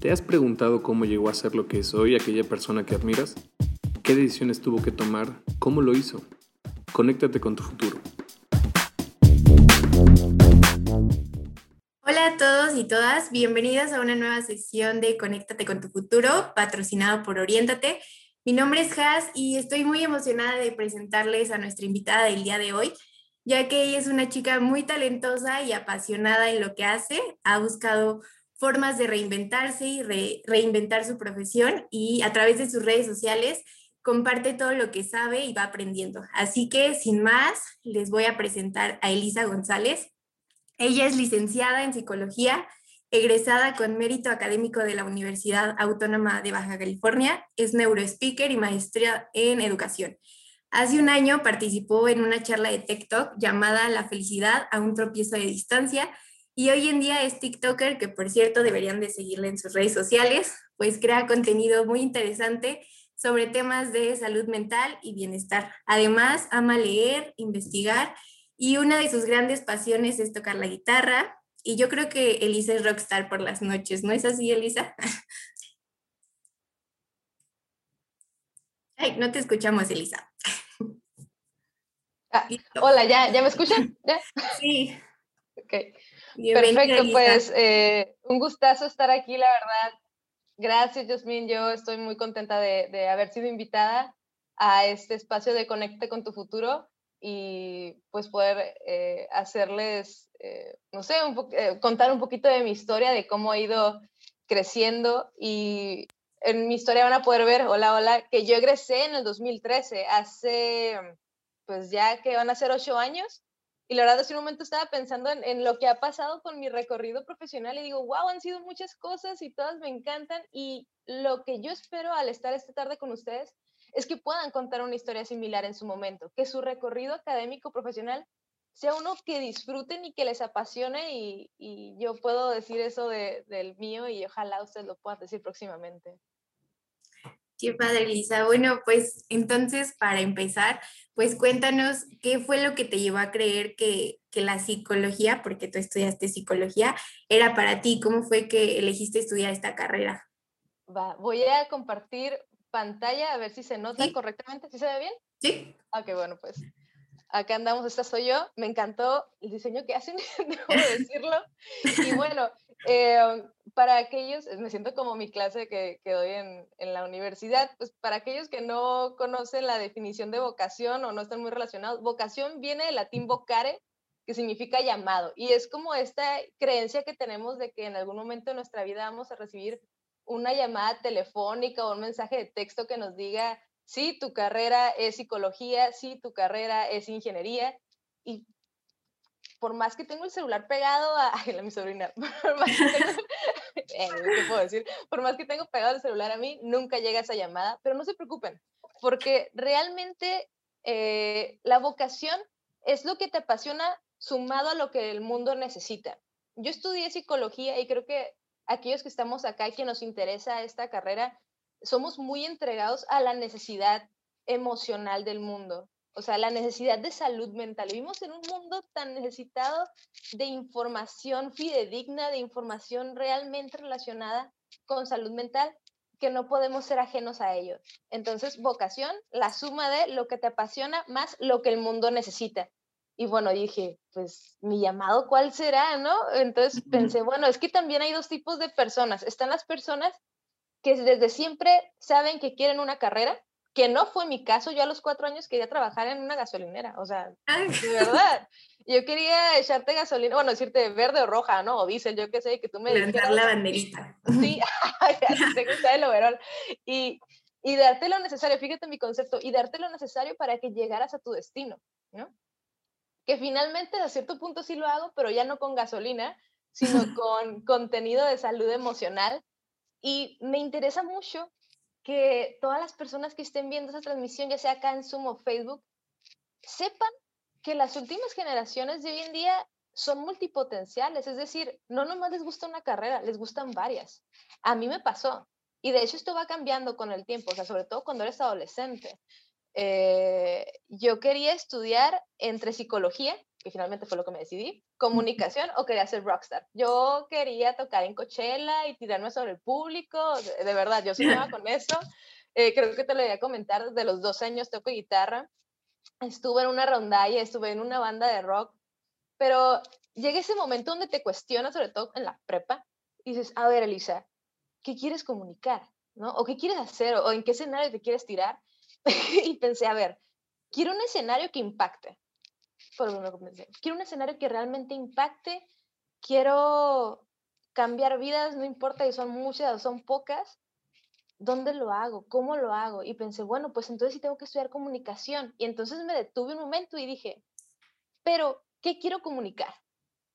¿Te has preguntado cómo llegó a ser lo que es hoy aquella persona que admiras? ¿Qué decisiones tuvo que tomar? ¿Cómo lo hizo? Conéctate con tu futuro. Hola a todos y todas, bienvenidas a una nueva sesión de Conéctate con tu futuro, patrocinado por Oriéntate. Mi nombre es Has y estoy muy emocionada de presentarles a nuestra invitada del día de hoy, ya que ella es una chica muy talentosa y apasionada en lo que hace. Ha buscado formas de reinventarse y reinventar su profesión y a través de sus redes sociales comparte todo lo que sabe y va aprendiendo. Así que sin más, les voy a presentar a Elisa González. Ella es licenciada en psicología, egresada con mérito académico de la Universidad Autónoma de Baja California, es neurospeaker y maestría en educación. Hace un año participó en una charla de TikTok llamada La felicidad a un tropiezo de distancia, y hoy en día es TikToker, que por cierto deberían de seguirle en sus redes sociales, pues crea contenido muy interesante sobre temas de salud mental y bienestar. Además, ama leer, investigar y una de sus grandes pasiones es tocar la guitarra. Y yo creo que Elisa es rockstar por las noches, ¿no es así, Elisa? Ay, no te escuchamos, Elisa. Ah, hola, ¿ya, ¿ya me escuchan? Sí. Ok. Perfecto, pues eh, un gustazo estar aquí, la verdad. Gracias, Yasmin. Yo estoy muy contenta de, haber sido invitada a este espacio de Conecte con tu futuro y pues poder eh, hacerles, eh, no sé, contar un poquito de mi historia, de cómo he ido creciendo y en mi historia van a poder ver, hola, hola, que yo egresé en el 2013, hace pues ya que van a ser ocho años y la verdad, hace un momento estaba pensando en, lo que ha pasado con mi recorrido profesional y digo, wow, han sido muchas cosas y todas me encantan. Y lo que yo espero al estar esta tarde con ustedes es que puedan contar una historia similar en su momento, que su recorrido académico profesional sea uno que disfruten y que les apasione y, yo puedo decir eso de, del mío y ojalá ustedes lo puedan decir próximamente. Qué padre, Lisa. Bueno, pues entonces para empezar, pues cuéntanos qué fue lo que te llevó a creer que, que, la psicología, porque tú estudiaste psicología, era para ti. ¿Cómo fue que elegiste estudiar esta carrera? Va, voy a compartir pantalla a ver si se nota correctamente. ¿Sí se ve bien? Sí. Ok, bueno, pues acá andamos, esta soy yo. Me encantó el diseño que hacen, debo decirlo. Y bueno, eh, para aquellos, me siento como mi clase que, que doy en, en, la universidad, pues para aquellos que no conocen la definición de vocación o no están muy relacionados, vocación viene del latín vocare, que significa llamado, y es como esta creencia que tenemos de que en algún momento de nuestra vida vamos a recibir una llamada telefónica o un mensaje de texto que nos diga, sí, tu carrera es psicología, sí, tu carrera es ingeniería, y por más que tengo el celular pegado a, a mi sobrina, por más que tengo, eh, Por más que tengo pegado el celular a mí, nunca llega esa llamada, pero no se preocupen, porque realmente eh, la vocación es lo que te apasiona sumado a lo que el mundo necesita. Yo estudié psicología y creo que aquellos que estamos acá y que nos interesa esta carrera, somos muy entregados a la necesidad emocional del mundo o sea, la necesidad de salud mental. Vivimos en un mundo tan necesitado de información fidedigna, de información realmente relacionada con salud mental, que no podemos ser ajenos a ello. Entonces, vocación, la suma de lo que te apasiona más lo que el mundo necesita. Y bueno, dije, pues mi llamado, ¿cuál será? ¿No? Entonces pensé, bueno, es que también hay dos tipos de personas. Están las personas que desde siempre saben que quieren una carrera que no fue mi caso, yo a los cuatro años quería trabajar en una gasolinera, o sea, de verdad. Yo quería echarte gasolina, bueno, decirte verde o roja, ¿no? O diésel, yo qué sé, que tú me dijeras. la banderita. Sí, te gusta el overall. Y, y darte lo necesario, fíjate mi concepto, y darte lo necesario para que llegaras a tu destino, ¿no? Que finalmente a cierto punto sí lo hago, pero ya no con gasolina, sino con contenido de salud emocional. Y me interesa mucho que todas las personas que estén viendo esa transmisión, ya sea acá en Zoom o Facebook, sepan que las últimas generaciones de hoy en día son multipotenciales, es decir, no nomás les gusta una carrera, les gustan varias. A mí me pasó, y de hecho esto va cambiando con el tiempo, o sea, sobre todo cuando eres adolescente. Eh, yo quería estudiar entre psicología, que finalmente fue lo que me decidí, comunicación o quería ser rockstar. Yo quería tocar en Coachella y tirarme sobre el público, de, verdad, yo soñaba con eso. Eh, creo que te lo voy a comentar, desde los dos años toco guitarra, estuve en una rondalla, estuve en una banda de rock, pero llega ese momento donde te cuestionas, sobre todo en la prepa, y dices, a ver, Elisa, ¿qué quieres comunicar? ¿No? ¿O qué quieres hacer? ¿O en qué escenario te quieres tirar? y pensé, a ver, quiero un escenario que impacte. Quiero un escenario que realmente impacte. Quiero cambiar vidas, no importa si son muchas o son pocas. ¿Dónde lo hago? ¿Cómo lo hago? Y pensé, bueno, pues entonces sí tengo que estudiar comunicación. Y entonces me detuve un momento y dije, pero, ¿qué quiero comunicar?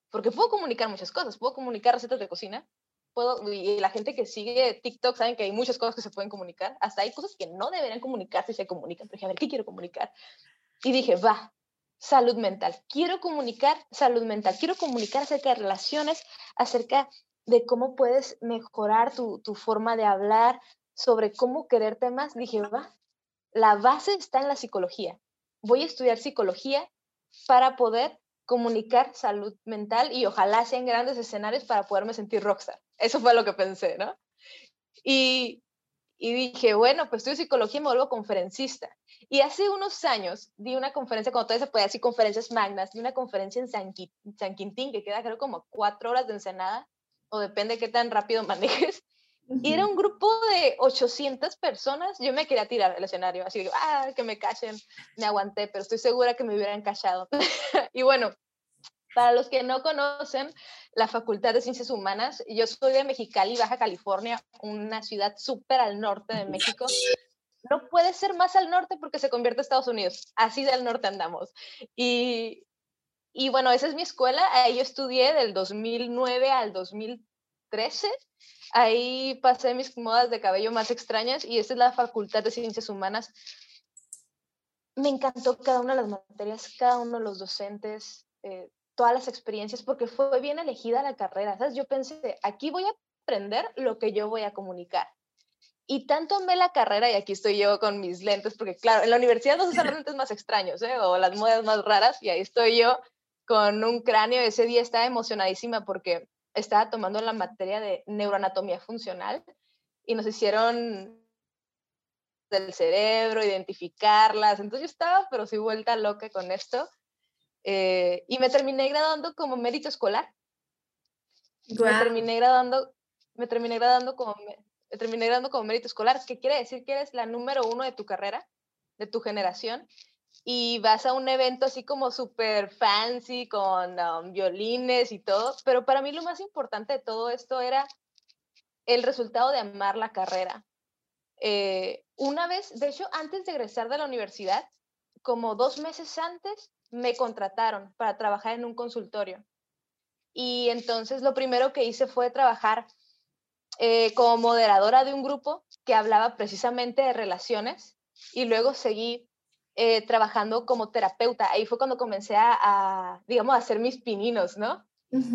Porque puedo comunicar muchas cosas. Puedo comunicar recetas de cocina, puedo, y la gente que sigue TikTok saben que hay muchas cosas que se pueden comunicar, hasta hay cosas que no deberían comunicarse y se comunican, pero dije, a ver, ¿qué quiero comunicar? Y dije, va, salud mental, quiero comunicar salud mental, quiero comunicar acerca de relaciones, acerca de cómo puedes mejorar tu, tu forma de hablar, sobre cómo quererte más. Dije, va, la base está en la psicología. Voy a estudiar psicología para poder comunicar salud mental y ojalá sean grandes escenarios para poderme sentir rockstar. Eso fue lo que pensé, ¿no? Y, y dije, bueno, pues estudio psicología y me vuelvo conferencista. Y hace unos años di una conferencia, cuando todavía se podía decir conferencias magnas, di una conferencia en San, San Quintín, que queda creo como cuatro horas de Ensenada, o depende de qué tan rápido manejes. Y era un grupo de 800 personas. Yo me quería tirar del escenario, así que, ah, que me callen. Me aguanté, pero estoy segura que me hubieran callado. y bueno, para los que no conocen la Facultad de Ciencias Humanas, yo soy de Mexicali, Baja California, una ciudad súper al norte de México. No puede ser más al norte porque se convierte en Estados Unidos. Así del norte andamos. Y, y bueno, esa es mi escuela. Ahí yo estudié del 2009 al 2013 Ahí pasé mis modas de cabello más extrañas y esta es la Facultad de Ciencias Humanas. Me encantó cada una de las materias, cada uno de los docentes, eh, todas las experiencias, porque fue bien elegida la carrera. ¿sabes? Yo pensé, aquí voy a aprender lo que yo voy a comunicar. Y tanto amé la carrera, y aquí estoy yo con mis lentes, porque claro, en la universidad no se usan lentes más extraños, ¿eh? o las modas más raras, y ahí estoy yo con un cráneo. Ese día estaba emocionadísima porque estaba tomando la materia de neuroanatomía funcional y nos hicieron del cerebro, identificarlas. Entonces yo estaba, pero sí vuelta loca con esto. Eh, y me terminé graduando como mérito escolar. Me terminé graduando, me terminé graduando como, me terminé graduando como mérito escolar, que quiere decir que eres la número uno de tu carrera, de tu generación, y vas a un evento así como súper fancy con um, violines y todo, pero para mí lo más importante de todo esto era el resultado de amar la carrera. Eh, una vez, de hecho, antes de egresar de la universidad, como dos meses antes, me contrataron para trabajar en un consultorio. Y entonces lo primero que hice fue trabajar eh, como moderadora de un grupo que hablaba precisamente de relaciones y luego seguí eh, trabajando como terapeuta. Ahí fue cuando comencé a, digamos, a hacer mis pininos, ¿no?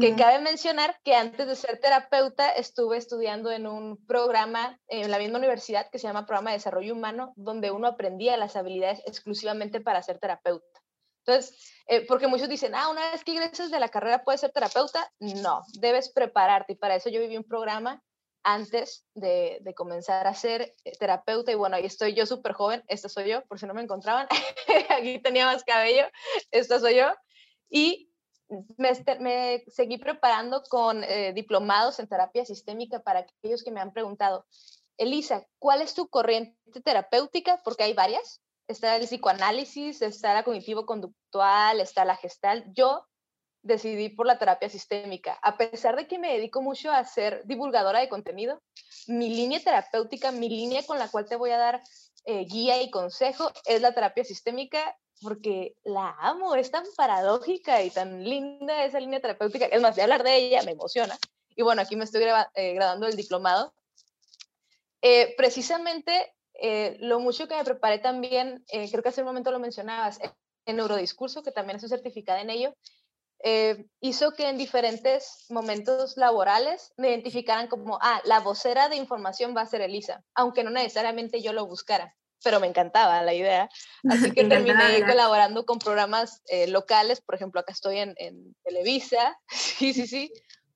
Que cabe mencionar que antes de ser terapeuta estuve estudiando en un programa en la misma universidad que se llama Programa de Desarrollo Humano, donde uno aprendía las habilidades exclusivamente para ser terapeuta. Entonces, eh, porque muchos dicen, ah, una vez que ingresas de la carrera puedes ser terapeuta. No, debes prepararte y para eso yo viví un programa antes de, comenzar a ser eh, terapeuta y bueno, ahí estoy yo súper joven, esta soy yo, por si no me encontraban, aquí tenía más cabello, esta soy yo, y me, me seguí preparando con eh, diplomados en terapia sistémica para aquellos que me han preguntado, Elisa, ¿cuál es tu corriente terapéutica? Porque hay varias, está el psicoanálisis, está la cognitivo-conductual, está la gestal, yo decidí por la terapia sistémica. A pesar de que me dedico mucho a ser divulgadora de contenido, mi línea terapéutica, mi línea con la cual te voy a dar eh, guía y consejo es la terapia sistémica porque la amo, es tan paradójica y tan linda esa línea terapéutica. Es más, de hablar de ella me emociona. Y bueno, aquí me estoy eh, grabando el diplomado. Eh, precisamente lo mucho que me preparé también, creo que hace un momento lo mencionabas, en neurodiscurso, que también estoy certificada en ello, eh, hizo que en diferentes momentos laborales me identificaran como, ah, la vocera de información va a ser Elisa, aunque no necesariamente yo lo buscara. pero me encantaba la idea. Así que terminé colaborando con programas eh, locales, por ejemplo, acá estoy en, en, Televisa, sí, sí, sí,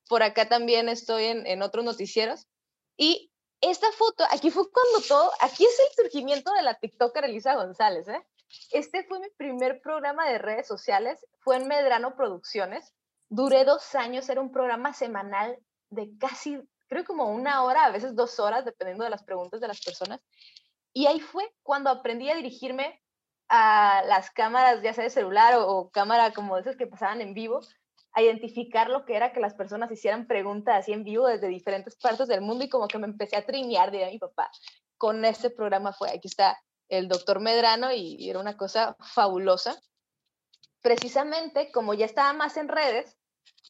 por acá también estoy en, en otros noticieros. Y esta foto, aquí fue cuando todo, aquí es el surgimiento de la TikToker Elisa González, ¿eh? Este fue mi primer programa de redes sociales, fue en Medrano Producciones. Duré dos años, era un programa semanal de casi, creo como una hora, a veces dos horas, dependiendo de las preguntas de las personas. Y ahí fue cuando aprendí a dirigirme a las cámaras, ya sea de celular o, o cámara como esas que pasaban en vivo, a identificar lo que era que las personas hicieran preguntas así en vivo desde diferentes partes del mundo y como que me empecé a trinear, de mi papá. Con este programa fue, aquí está el doctor Medrano y, era una cosa fabulosa. Precisamente, como ya estaba más en redes,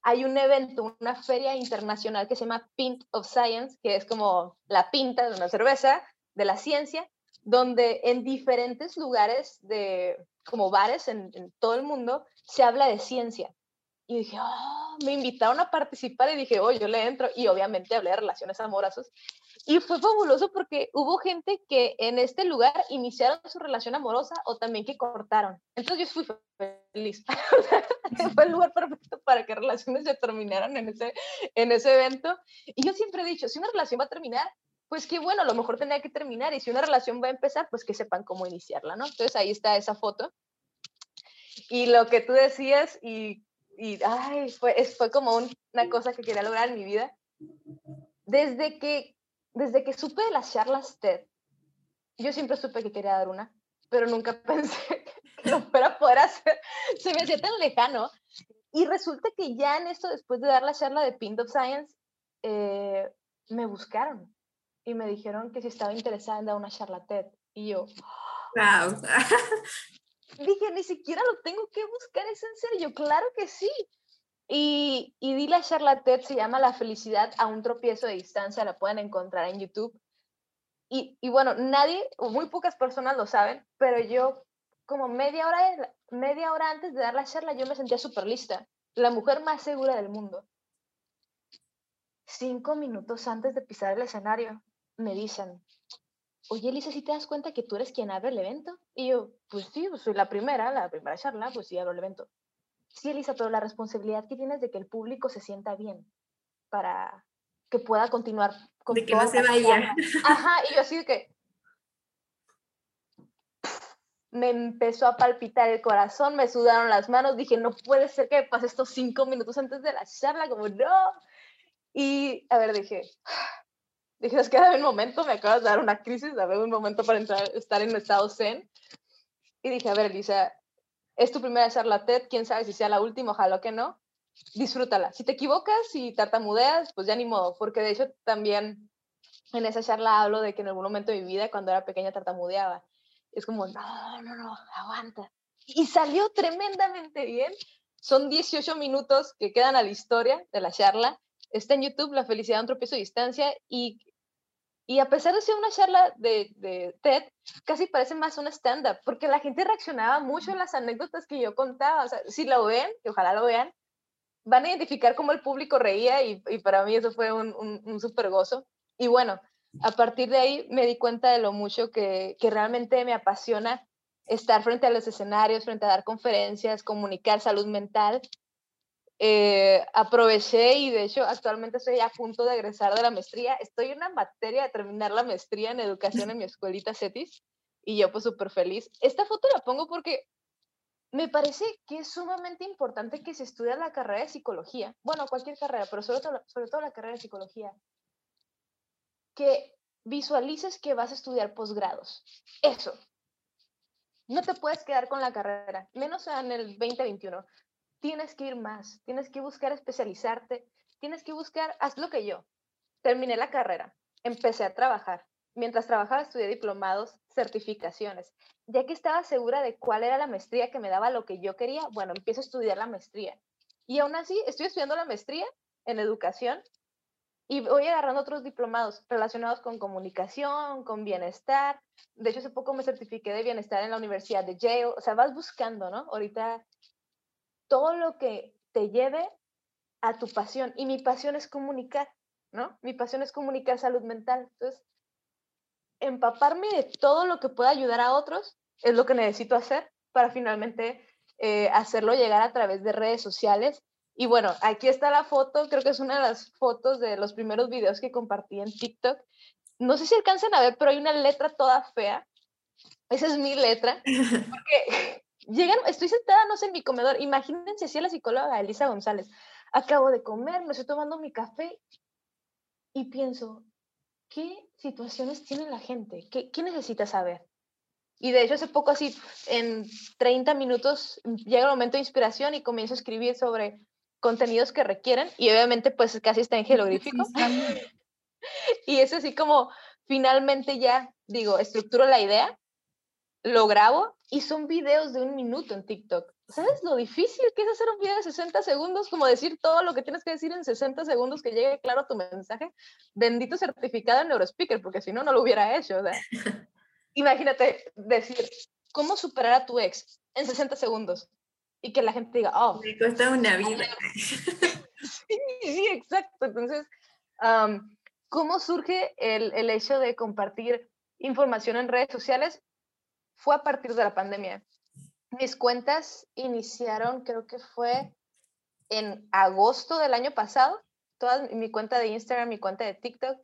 hay un evento, una feria internacional que se llama Pint of Science, que es como la pinta de una cerveza de la ciencia, donde en diferentes lugares de como bares en todo el mundo se habla de ciencia. Y dije, oh, me invitaron a participar y dije, oh, yo le entro. Y obviamente hablé de relaciones amorosas. Y fue fabuloso porque hubo gente que en este lugar iniciaron su relación amorosa o también que cortaron. Entonces yo fui feliz. fue el lugar perfecto para que relaciones se terminaran en ese, en ese evento. Y yo siempre he dicho, si una relación va a terminar, pues qué bueno, a lo mejor tenía que terminar. Y si una relación va a empezar, pues que sepan cómo iniciarla, ¿no? Entonces ahí está esa foto. Y lo que tú decías, y, y ay, fue, fue como una cosa que quería lograr en mi vida. Desde que desde que supe de las charlas TED, yo siempre supe que quería dar una, pero nunca pensé que lo fuera a poder hacer. Se me hacía tan lejano. Y resulta que ya en esto, después de dar la charla de Pint of Science, eh, me buscaron y me dijeron que si estaba interesada en dar una charla TED. Y yo, wow. dije, ni siquiera lo tengo que buscar, es en serio, claro que sí. Y, y di la charla TED, se llama La felicidad a un tropiezo de distancia, la pueden encontrar en YouTube. Y, y bueno, nadie, o muy pocas personas lo saben, pero yo como media hora, media hora antes de dar la charla, yo me sentía súper lista, la mujer más segura del mundo. Cinco minutos antes de pisar el escenario, me dicen, oye, Elisa, si te das cuenta que tú eres quien abre el evento? Y yo, pues sí, pues soy la primera, la primera charla, pues sí, abro el evento. Sí, Elisa, pero la responsabilidad que tienes de que el público se sienta bien para que pueda continuar con De que no se vaya. Ajá, y yo así de que me empezó a palpitar el corazón, me sudaron las manos, dije, no puede ser que pase estos cinco minutos antes de la charla, como no. Y, a ver, dije, dije, es que dame un momento, me acabas de dar una crisis, dame un momento para entrar, estar en un estado zen. Y dije, a ver, Elisa, es tu primera charla TED, quién sabe si sea la última, ojalá que no. Disfrútala. Si te equivocas y tartamudeas, pues ya ni modo, porque de hecho también en esa charla hablo de que en algún momento de mi vida, cuando era pequeña, tartamudeaba. Es como, no, no, no, aguanta. Y salió tremendamente bien. Son 18 minutos que quedan a la historia de la charla. Está en YouTube, La felicidad a un tropiezo de distancia, y y a pesar de ser una charla de, de TED, casi parece más un stand-up, porque la gente reaccionaba mucho en las anécdotas que yo contaba. O sea, si lo ven, y ojalá lo vean, van a identificar cómo el público reía y, y para mí eso fue un, un, un súper gozo. Y bueno, a partir de ahí me di cuenta de lo mucho que, que realmente me apasiona estar frente a los escenarios, frente a dar conferencias, comunicar salud mental eh, aproveché y de hecho actualmente estoy a punto de egresar de la maestría. Estoy en una materia de terminar la maestría en educación en mi escuelita CETIS y yo pues súper feliz. Esta foto la pongo porque me parece que es sumamente importante que se estudie la carrera de psicología. Bueno, cualquier carrera, pero sobre todo, sobre todo la carrera de psicología. Que visualices que vas a estudiar posgrados. Eso. No te puedes quedar con la carrera, menos en el 2021 tienes que ir más, tienes que buscar especializarte, tienes que buscar, haz lo que yo. Terminé la carrera, empecé a trabajar. Mientras trabajaba estudié diplomados, certificaciones. Ya que estaba segura de cuál era la maestría que me daba lo que yo quería, bueno, empiezo a estudiar la maestría. Y aún así, estoy estudiando la maestría en educación y voy agarrando otros diplomados relacionados con comunicación, con bienestar. De hecho, hace poco me certifiqué de bienestar en la Universidad de Yale. O sea, vas buscando, ¿no? Ahorita todo lo que te lleve a tu pasión. Y mi pasión es comunicar, ¿no? Mi pasión es comunicar salud mental. Entonces, empaparme de todo lo que pueda ayudar a otros es lo que necesito hacer para finalmente eh, hacerlo llegar a través de redes sociales. Y bueno, aquí está la foto, creo que es una de las fotos de los primeros videos que compartí en TikTok. No sé si alcanzan a ver, pero hay una letra toda fea. Esa es mi letra. Porque llegan, estoy sentada, no sé, en mi comedor. Imagínense si la psicóloga Elisa González. Acabo de comer, me estoy tomando mi café y pienso, ¿qué situaciones tiene la gente? ¿Qué, qué necesita saber? Y de hecho hace poco así, en 30 minutos, llega el momento de inspiración y comienzo a escribir sobre contenidos que requieren y obviamente pues casi está en jeroglífico. y es así como finalmente ya digo, estructuro la idea, lo grabo y son videos de un minuto en TikTok. ¿Sabes lo difícil que es hacer un video de 60 segundos? Como decir todo lo que tienes que decir en 60 segundos que llegue claro tu mensaje. Bendito certificado en Neurospeaker, porque si no, no lo hubiera hecho. imagínate decir, ¿cómo superar a tu ex en 60 segundos? Y que la gente diga, oh. Me cuesta una vida. sí, sí, exacto. Entonces, ¿cómo surge el, el hecho de compartir información en redes sociales? Fue a partir de la pandemia. Mis cuentas iniciaron, creo que fue en agosto del año pasado, toda mi cuenta de Instagram, mi cuenta de TikTok,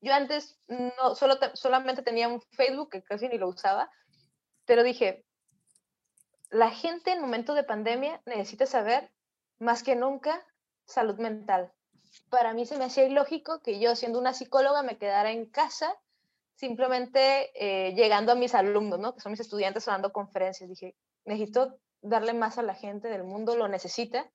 yo antes no, solo solamente tenía un Facebook que casi ni lo usaba, pero dije, la gente en momento de pandemia necesita saber más que nunca salud mental. Para mí se me hacía ilógico que yo, siendo una psicóloga, me quedara en casa simplemente eh, llegando a mis alumnos, ¿no? que son mis estudiantes o dando conferencias. Dije, necesito darle más a la gente del mundo, lo necesita.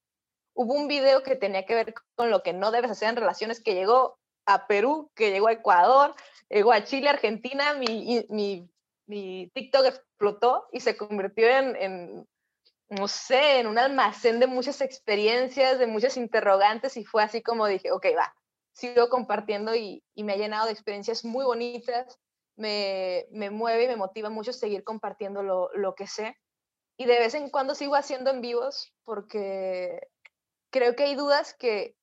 Hubo un video que tenía que ver con lo que no debes hacer en relaciones que llegó a Perú, que llegó a Ecuador, llegó a Chile, Argentina, mi, mi, mi TikTok explotó y se convirtió en, en, no sé, en un almacén de muchas experiencias, de muchas interrogantes y fue así como dije, ok, va, sigo compartiendo y, y me ha llenado de experiencias muy bonitas, me, me mueve y me motiva mucho seguir compartiendo lo, lo que sé. Y de vez en cuando sigo haciendo en vivos porque creo que hay dudas que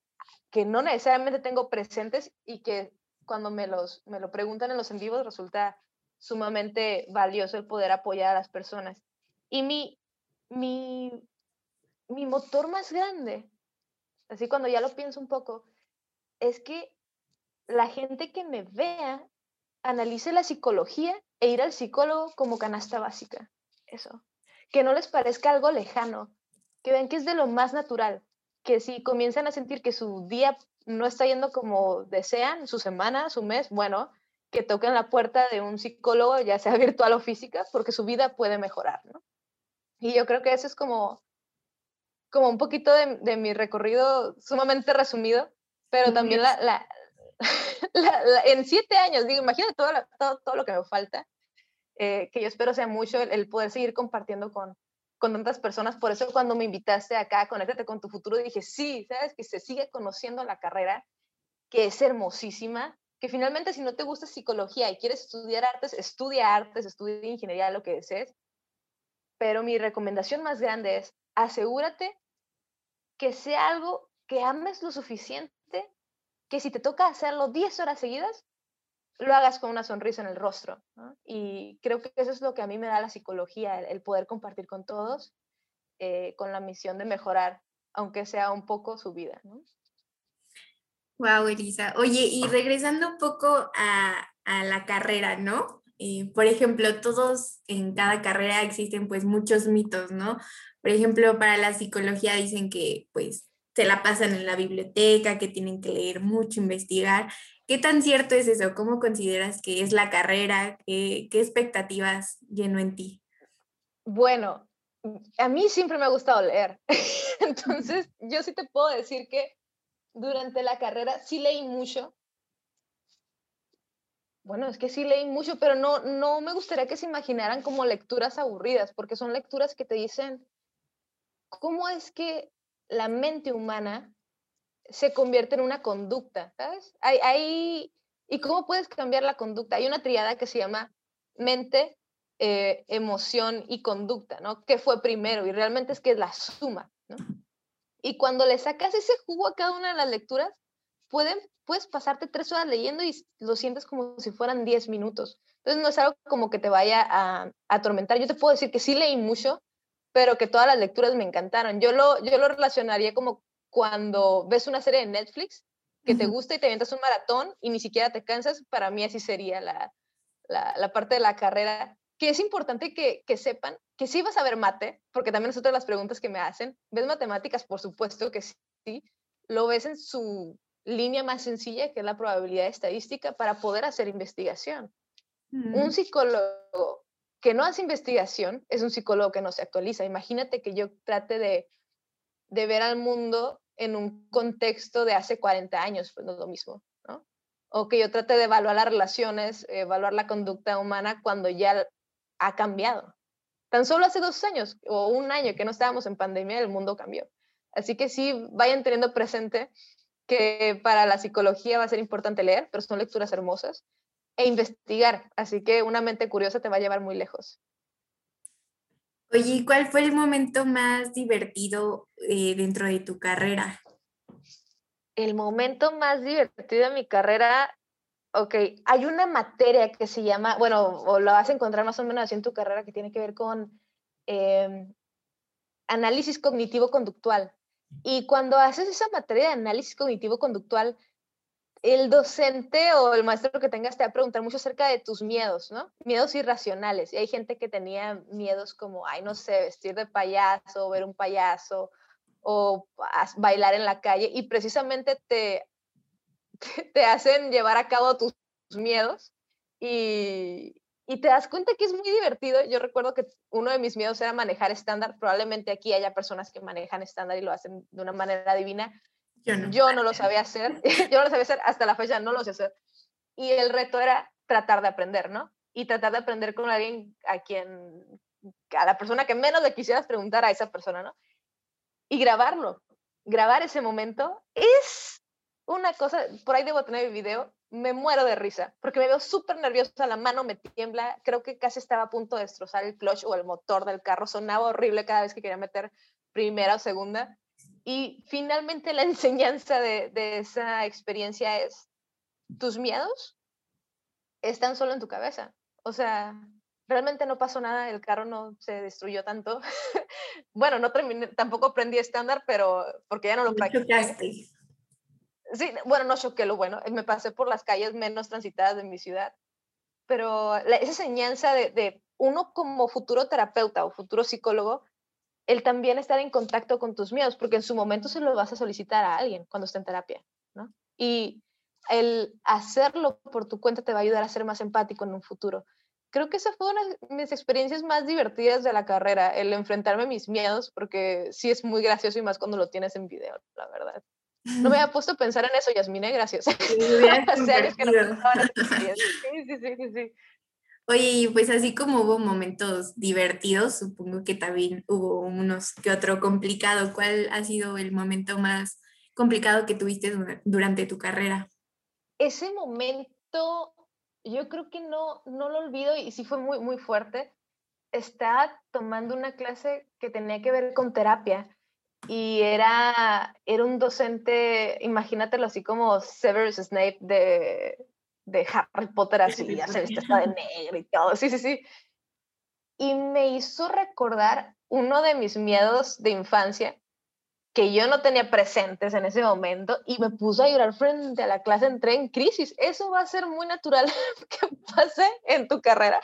que no necesariamente tengo presentes y que cuando me, los, me lo preguntan en los en vivos resulta sumamente valioso el poder apoyar a las personas. Y mi, mi, mi motor más grande, así cuando ya lo pienso un poco, es que la gente que me vea analice la psicología e ir al psicólogo como canasta básica. Eso. Que no les parezca algo lejano, que vean que es de lo más natural que si comienzan a sentir que su día no está yendo como desean, su semana, su mes, bueno, que toquen la puerta de un psicólogo, ya sea virtual o física, porque su vida puede mejorar, ¿no? Y yo creo que eso es como, como un poquito de, mi recorrido sumamente resumido, pero también la, en siete años, digo, imagínate todo, todo, lo que me falta, eh, que yo espero sea mucho el poder seguir compartiendo con, con tantas personas. Por eso cuando me invitaste acá, conéctate con tu futuro, dije, sí, sabes que se sigue conociendo la carrera, que es hermosísima, que finalmente si no te gusta psicología y quieres estudiar artes, estudia artes, estudia ingeniería, lo que desees. Pero mi recomendación más grande es, asegúrate que sea algo que ames lo suficiente, que si te toca hacerlo 10 horas seguidas, lo hagas con una sonrisa en el rostro. Y creo que eso es lo que a mí me da la psicología, el, poder compartir con todos eh, con la misión de mejorar, aunque sea un poco su vida. Wow, Elisa. Oye, y regresando un poco a, a la carrera, ¿no? Eh, por ejemplo, todos en cada carrera existen pues muchos mitos, ¿no? Por ejemplo, para la psicología dicen que pues se la pasan en la biblioteca, que tienen que leer mucho, investigar. ¿Qué tan cierto es eso? ¿Cómo consideras que es la carrera? ¿Qué, expectativas llenó en ti? Bueno, a mí siempre me ha gustado leer. Entonces, yo sí te puedo decir que durante la carrera sí leí mucho. Bueno, es que sí leí mucho, pero no, no me gustaría que se imaginaran como lecturas aburridas, porque son lecturas que te dicen cómo es que la mente humana se convierte en una conducta, ¿sabes? Hay, ¿Y cómo puedes cambiar la conducta? Hay una triada que se llama mente, eh, emoción y conducta, ¿no? ¿Qué fue primero? Y realmente es que es la suma, ¿no? Y cuando le sacas ese jugo a cada una de las lecturas, pueden, puedes pasarte tres horas leyendo y lo sientes como si fueran diez minutos. Entonces no es algo como que te vaya a, atormentar. Yo te puedo decir que sí leí mucho, pero que todas las lecturas me encantaron. Yo lo, yo lo relacionaría como cuando ves una serie de Netflix que te gusta y te avientas un maratón y ni siquiera te cansas, para mí así sería la, la, la parte de la carrera que es importante que, que, sepan que sí vas a ver mate, porque también es otra de las preguntas que me hacen. ¿Ves matemáticas? Por supuesto que sí. Lo ves en su línea más sencilla, que es la probabilidad estadística, para poder hacer investigación. Un mm. psicólogo que no hace investigación es un psicólogo que no se actualiza. Imagínate que yo trate de, de ver al mundo en un contexto de hace 40 años, pues no es lo mismo. O que yo trate de evaluar las relaciones, evaluar la conducta humana cuando ya ha cambiado. Tan solo hace dos años o un año que no estábamos en pandemia, el mundo cambió. Así que sí, vayan teniendo presente que para la psicología va a ser importante leer, pero son lecturas hermosas, e investigar. Así que una mente curiosa te va a llevar muy lejos. Oye, ¿cuál fue el momento más divertido eh, dentro de tu carrera? El momento más divertido de mi carrera Ok, hay una materia que se llama, bueno, o lo vas a encontrar más o menos así en tu carrera que tiene que ver con em, análisis cognitivo-conductual. Y cuando haces esa materia de análisis cognitivo-conductual, el docente o el maestro que tengas te va a preguntar mucho acerca de tus miedos, ¿no? Miedos irracionales. Y hay gente que tenía miedos como, ay, no sé, vestir de payaso, ver un payaso, o bailar en la calle. Y precisamente te te hacen llevar a cabo tus, miedos y, te das cuenta que es muy divertido. Yo recuerdo que uno de mis miedos era manejar estándar. Probablemente aquí haya personas que manejan estándar y lo hacen de una manera divina. Yo no. lo sabía hacer. Yo no lo sabía hacer. Hasta la fecha no lo sé hacer. Y el reto era tratar de aprender, ¿no? Y tratar de aprender con alguien a quien, a la persona que menos le quisieras preguntar a esa persona, ¿no? Y grabarlo. Grabar ese momento es una cosa, por ahí debo tener el video, me muero de risa, porque me veo súper nerviosa, la mano me tiembla, creo que casi estaba a punto de destrozar el clutch o el motor del carro, sonaba horrible cada vez que quería meter primera o segunda. Y finalmente la enseñanza de, de esa experiencia es, tus miedos están solo en tu cabeza. O sea, realmente no pasó nada, el carro no se destruyó tanto. bueno, no terminé, tampoco aprendí estándar, pero porque ya no lo practiqué. Sí, bueno, no choqué lo bueno, me pasé por las calles menos transitadas de mi ciudad, pero esa enseñanza de, de, uno como futuro terapeuta o futuro psicólogo, el también estar en contacto con tus miedos, porque en su momento se lo vas a solicitar a alguien cuando está en terapia, ¿no? Y el hacerlo por tu cuenta te va a ayudar a ser más empático en un futuro. Creo que esa fue una de mis experiencias más divertidas de la carrera, el enfrentarme a mis miedos, porque sí es muy gracioso y más cuando lo tienes en video, la verdad. No me había puesto a pensar en eso, Yasmina, gracias. Oye, pues así como hubo momentos divertidos, supongo que también hubo unos que otro complicado. ¿Cuál ha sido el momento más complicado que tuviste durante tu carrera? Ese momento, yo creo que no, no lo olvido y sí fue muy, muy fuerte. Estaba tomando una clase que tenía que ver con terapia y era, era un docente, imagínatelo así como Severus Snape de, de Harry Potter, así, ya se viste de negro y todo, sí, sí, sí. Y me hizo recordar uno de mis miedos de infancia que yo no tenía presentes en ese momento y me puso a llorar frente a la clase, entré en crisis. Eso va a ser muy natural que pase en tu carrera,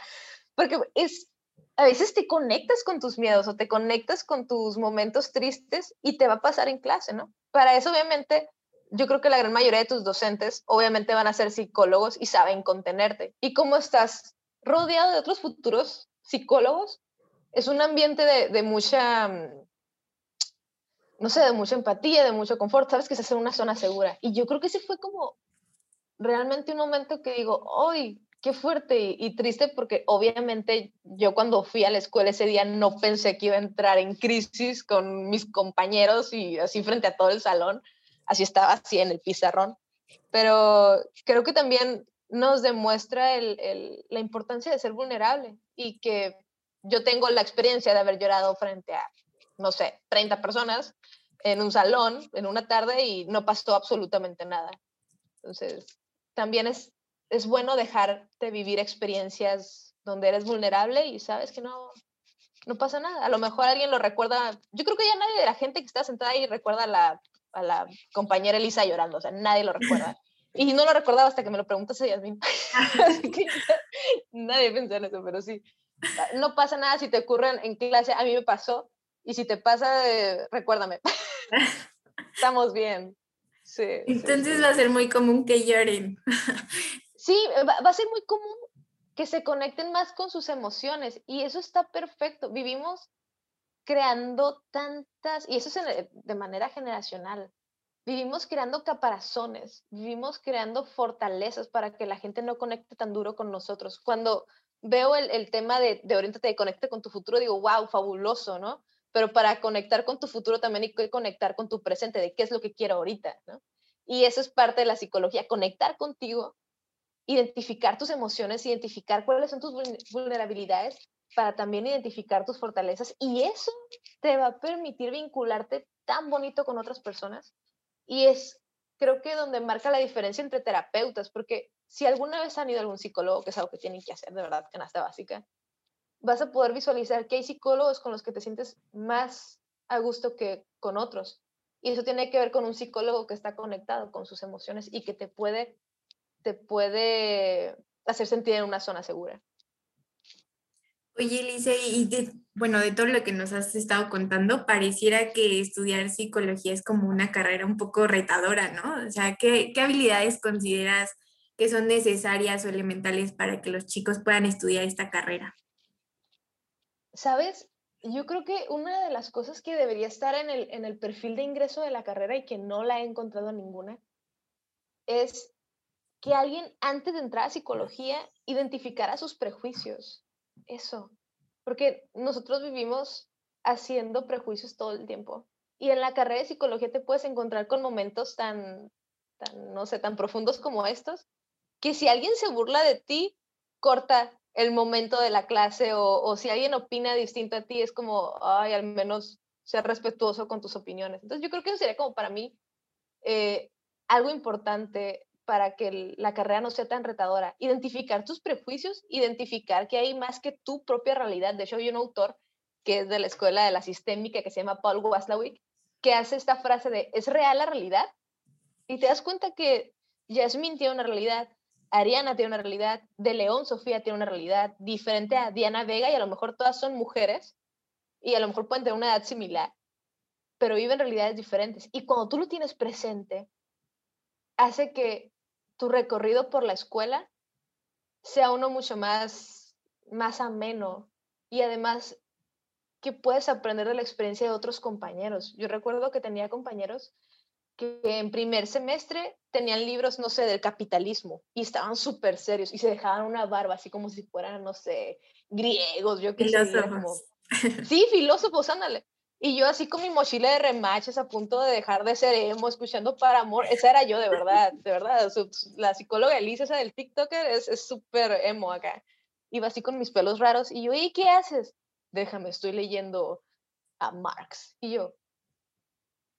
porque es a veces te conectas con tus miedos o te conectas con tus momentos tristes y te va a pasar en clase, ¿no? Para eso, obviamente, yo creo que la gran mayoría de tus docentes, obviamente, van a ser psicólogos y saben contenerte. Y como estás rodeado de otros futuros psicólogos, es un ambiente de, mucha, mm, no sé, de mucha empatía, de mucho confort, sabes que estás en una zona segura. Y yo creo que ese fue como realmente un momento que digo, hoy qué fuerte y, triste porque obviamente yo cuando fui a la escuela ese día no pensé que iba a entrar en crisis con mis compañeros y así frente a todo el salón, así estaba así en el pizarrón, pero creo que también nos demuestra la importancia de ser vulnerable y que yo tengo la experiencia de haber llorado frente a, no sé, 30 personas en un salón en una tarde y no pasó absolutamente nada. Entonces, también es, es bueno dejarte vivir experiencias donde eres vulnerable y sabes que no, no pasa nada. A lo mejor alguien lo recuerda. Yo creo que ya nadie de la gente que está sentada ahí recuerda la, a la compañera Elisa llorando. O sea, nadie lo recuerda. Y no lo recordaba hasta que me lo preguntas a Yasmin. Así que nadie pensó en eso, pero sí. No pasa nada si te ocurren en clase. A mí me pasó. Y si te pasa, eh, recuérdame. Estamos bien. Sí, Entonces va a ser muy común que lloren. sí, va a ser muy común que se conecten más con sus emociones y eso está perfecto. Vivimos creando tantas, y eso es de manera generacional, vivimos creando caparazones, vivimos creando fortalezas para que la gente no conecte tan duro con nosotros. Cuando veo el, tema de, de oriéntate y conecte con tu futuro, digo, wow, fabuloso, ¿no? Pero para conectar con tu futuro también hay que conectar con tu presente, de qué es lo que quiero ahorita, ¿no? Y eso es parte de la psicología, conectar contigo identificar tus emociones, identificar cuáles son tus vulnerabilidades para también identificar tus fortalezas y eso te va a permitir vincularte tan bonito con otras personas y es creo que donde marca la diferencia entre terapeutas porque si alguna vez han ido a algún psicólogo, que es algo que tienen que hacer de verdad, canasta básica, vas a poder visualizar que hay psicólogos con los que te sientes más a gusto que con otros. Y eso tiene que ver con un psicólogo que está conectado con sus emociones y que te puede te puede hacer sentir en una zona segura. Oye, Elise, y bueno, de todo lo que nos has estado contando, pareciera que estudiar psicología es como una carrera un poco retadora, ¿no? O sea, ¿qué, qué habilidades consideras que son necesarias o elementales para que los chicos puedan estudiar esta carrera? Sabes, yo creo que una de las cosas que debería estar en el, en el perfil de ingreso de la carrera y que no la he encontrado ninguna es que alguien antes de entrar a psicología identificara sus prejuicios. Eso. Porque nosotros vivimos haciendo prejuicios todo el tiempo. Y en la carrera de psicología te puedes encontrar con momentos tan, no sé, tan profundos como estos, que si alguien se burla de ti, corta el momento de la clase o, o si alguien opina distinto a ti, es como, ay, al menos ser respetuoso con tus opiniones. Entonces yo creo que eso sería como para mí eh, algo importante para que la carrera no sea tan retadora. Identificar tus prejuicios, identificar que hay más que tu propia realidad. De hecho, hay un autor que es de la escuela de la sistémica que se llama Paul Waslawik, que hace esta frase de, ¿es real la realidad? Y te das cuenta que Yasmin tiene una realidad, Ariana tiene una realidad, De León Sofía tiene una realidad diferente a Diana Vega y a lo mejor todas son mujeres y a lo mejor pueden tener una edad similar, pero viven realidades diferentes. Y cuando tú lo tienes presente, hace que tu recorrido por la escuela sea uno mucho más, más ameno y además que puedes aprender de la experiencia de otros compañeros. Yo recuerdo que tenía compañeros que en primer semestre tenían libros, no sé, del capitalismo y estaban súper serios y se dejaban una barba así como si fueran, no sé, griegos, yo qué sé. Sí, filósofos, ándale. Y yo así con mi mochila de remaches a punto de dejar de ser emo, escuchando para amor. Esa era yo, de verdad, de verdad. La psicóloga Elisa, esa del TikToker, es súper emo acá. Iba así con mis pelos raros y yo, ¿y qué haces? Déjame, estoy leyendo a Marx. Y yo,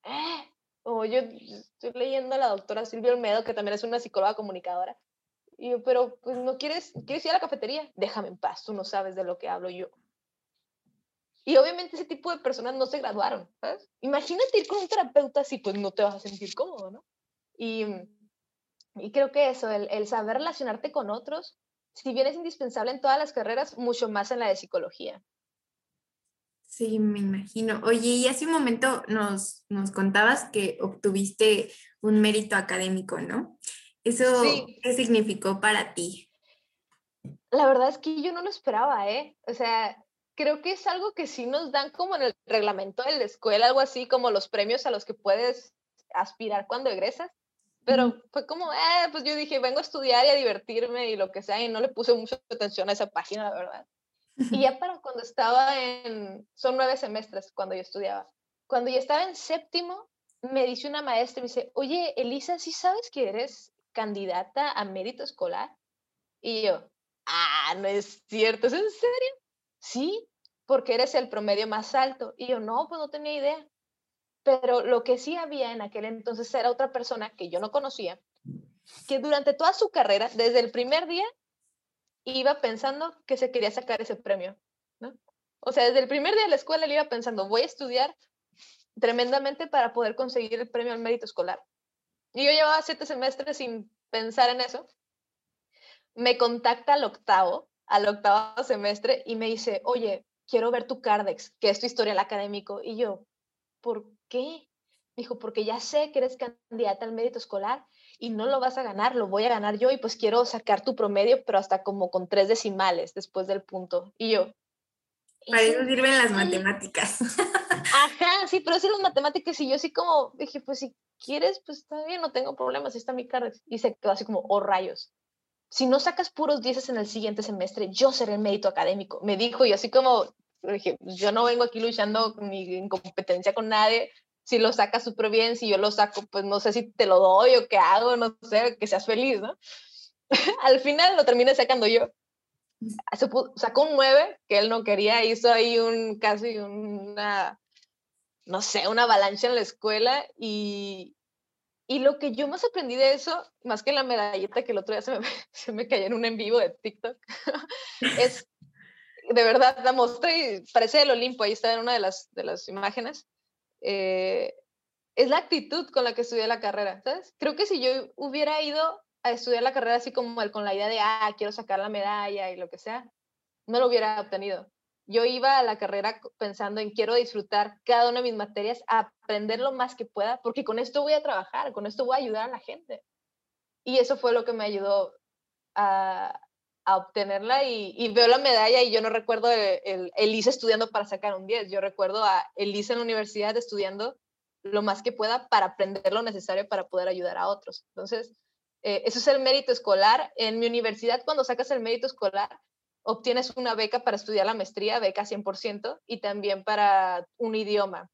¿eh? Yo estoy leyendo a la doctora Silvia Olmedo, que también es una psicóloga comunicadora. Y yo, pero pues no quieres, quieres ir a la cafetería, déjame en paz, tú no sabes de lo que hablo yo. Y obviamente ese tipo de personas no se graduaron, ¿sabes? Imagínate ir con un terapeuta así, pues no te vas a sentir cómodo, ¿no? Y, y creo que eso, el, el, saber relacionarte con otros, si bien es indispensable en todas las carreras, mucho más en la de psicología. Sí, me imagino. Oye, y hace un momento nos, nos contabas que obtuviste un mérito académico, ¿no? ¿Eso qué significó para ti? La verdad es que yo no lo esperaba, ¿eh? O sea, creo que es algo que sí nos dan como en el reglamento de la escuela, algo así como los premios a los que puedes aspirar cuando egresas. Pero fue como, eh, pues yo dije, vengo a estudiar y a divertirme y lo que sea, y no le puse mucha atención a esa página, la verdad. Y ya para cuando estaba en, son nueve semestres cuando yo estudiaba, cuando yo estaba en séptimo, me dice una maestra, me dice, oye, Elisa, ¿sí sabes que eres candidata a mérito escolar? Y yo, ah, no es cierto, ¿es en serio? Sí, porque eres el promedio más alto. Y yo, no, pues no tenía idea. Pero lo que sí había en aquel entonces era otra persona que yo no conocía, que durante toda su carrera, desde el primer día, iba pensando que se quería sacar ese premio, ¿no? O sea, desde el primer día de la escuela él iba pensando, voy a estudiar tremendamente para poder conseguir el premio al mérito escolar. Y yo llevaba siete semestres sin pensar en eso. Me contacta al octavo, al octavo semestre, y me dice, oye, quiero ver tu Cardex, que es tu historial académico. Y yo, ¿por qué? Dijo, porque ya sé que eres candidata al mérito escolar y no lo vas a ganar, lo voy a ganar yo y pues quiero sacar tu promedio, pero hasta como con tres decimales después del punto. Y yo. Para eso sirven las matemáticas. Ajá, sí, pero sí las matemáticas y yo así como dije, pues si quieres, pues está bien, no tengo problemas, ahí está mi carga. Y se quedó así como, oh rayos. Si no sacas puros dieces en el siguiente semestre, yo seré el mérito académico. Me dijo y así como, dije, pues, yo no vengo aquí luchando ni en competencia con nadie, si lo sacas súper bien, si yo lo saco, pues no sé si te lo doy o qué hago, no sé, que seas feliz, ¿no? Al final lo terminé sacando yo. Sacó un 9 que él no quería, hizo ahí un casi una, no sé, una avalancha en la escuela y, y lo que yo más aprendí de eso, más que la medallita que el otro día se me, se me cayó en un en vivo de TikTok, es, de verdad, la mostré y parece el Olimpo, ahí está en una de las, de las imágenes, eh, es la actitud con la que estudié la carrera, ¿sabes? Creo que si yo hubiera ido a estudiar la carrera así como con la idea de, ah, quiero sacar la medalla y lo que sea, no lo hubiera obtenido. Yo iba a la carrera pensando en quiero disfrutar cada una de mis materias, aprender lo más que pueda, porque con esto voy a trabajar, con esto voy a ayudar a la gente. Y eso fue lo que me ayudó a, a obtenerla y, veo la medalla y yo no recuerdo el, Elisa estudiando para sacar un 10, yo recuerdo a Elisa en la universidad estudiando lo más que pueda para aprender lo necesario para poder ayudar a otros. Entonces, eh, eso es el mérito escolar. En mi universidad, cuando sacas el mérito escolar, obtienes una beca para estudiar la maestría, beca 100%, y también para un idioma.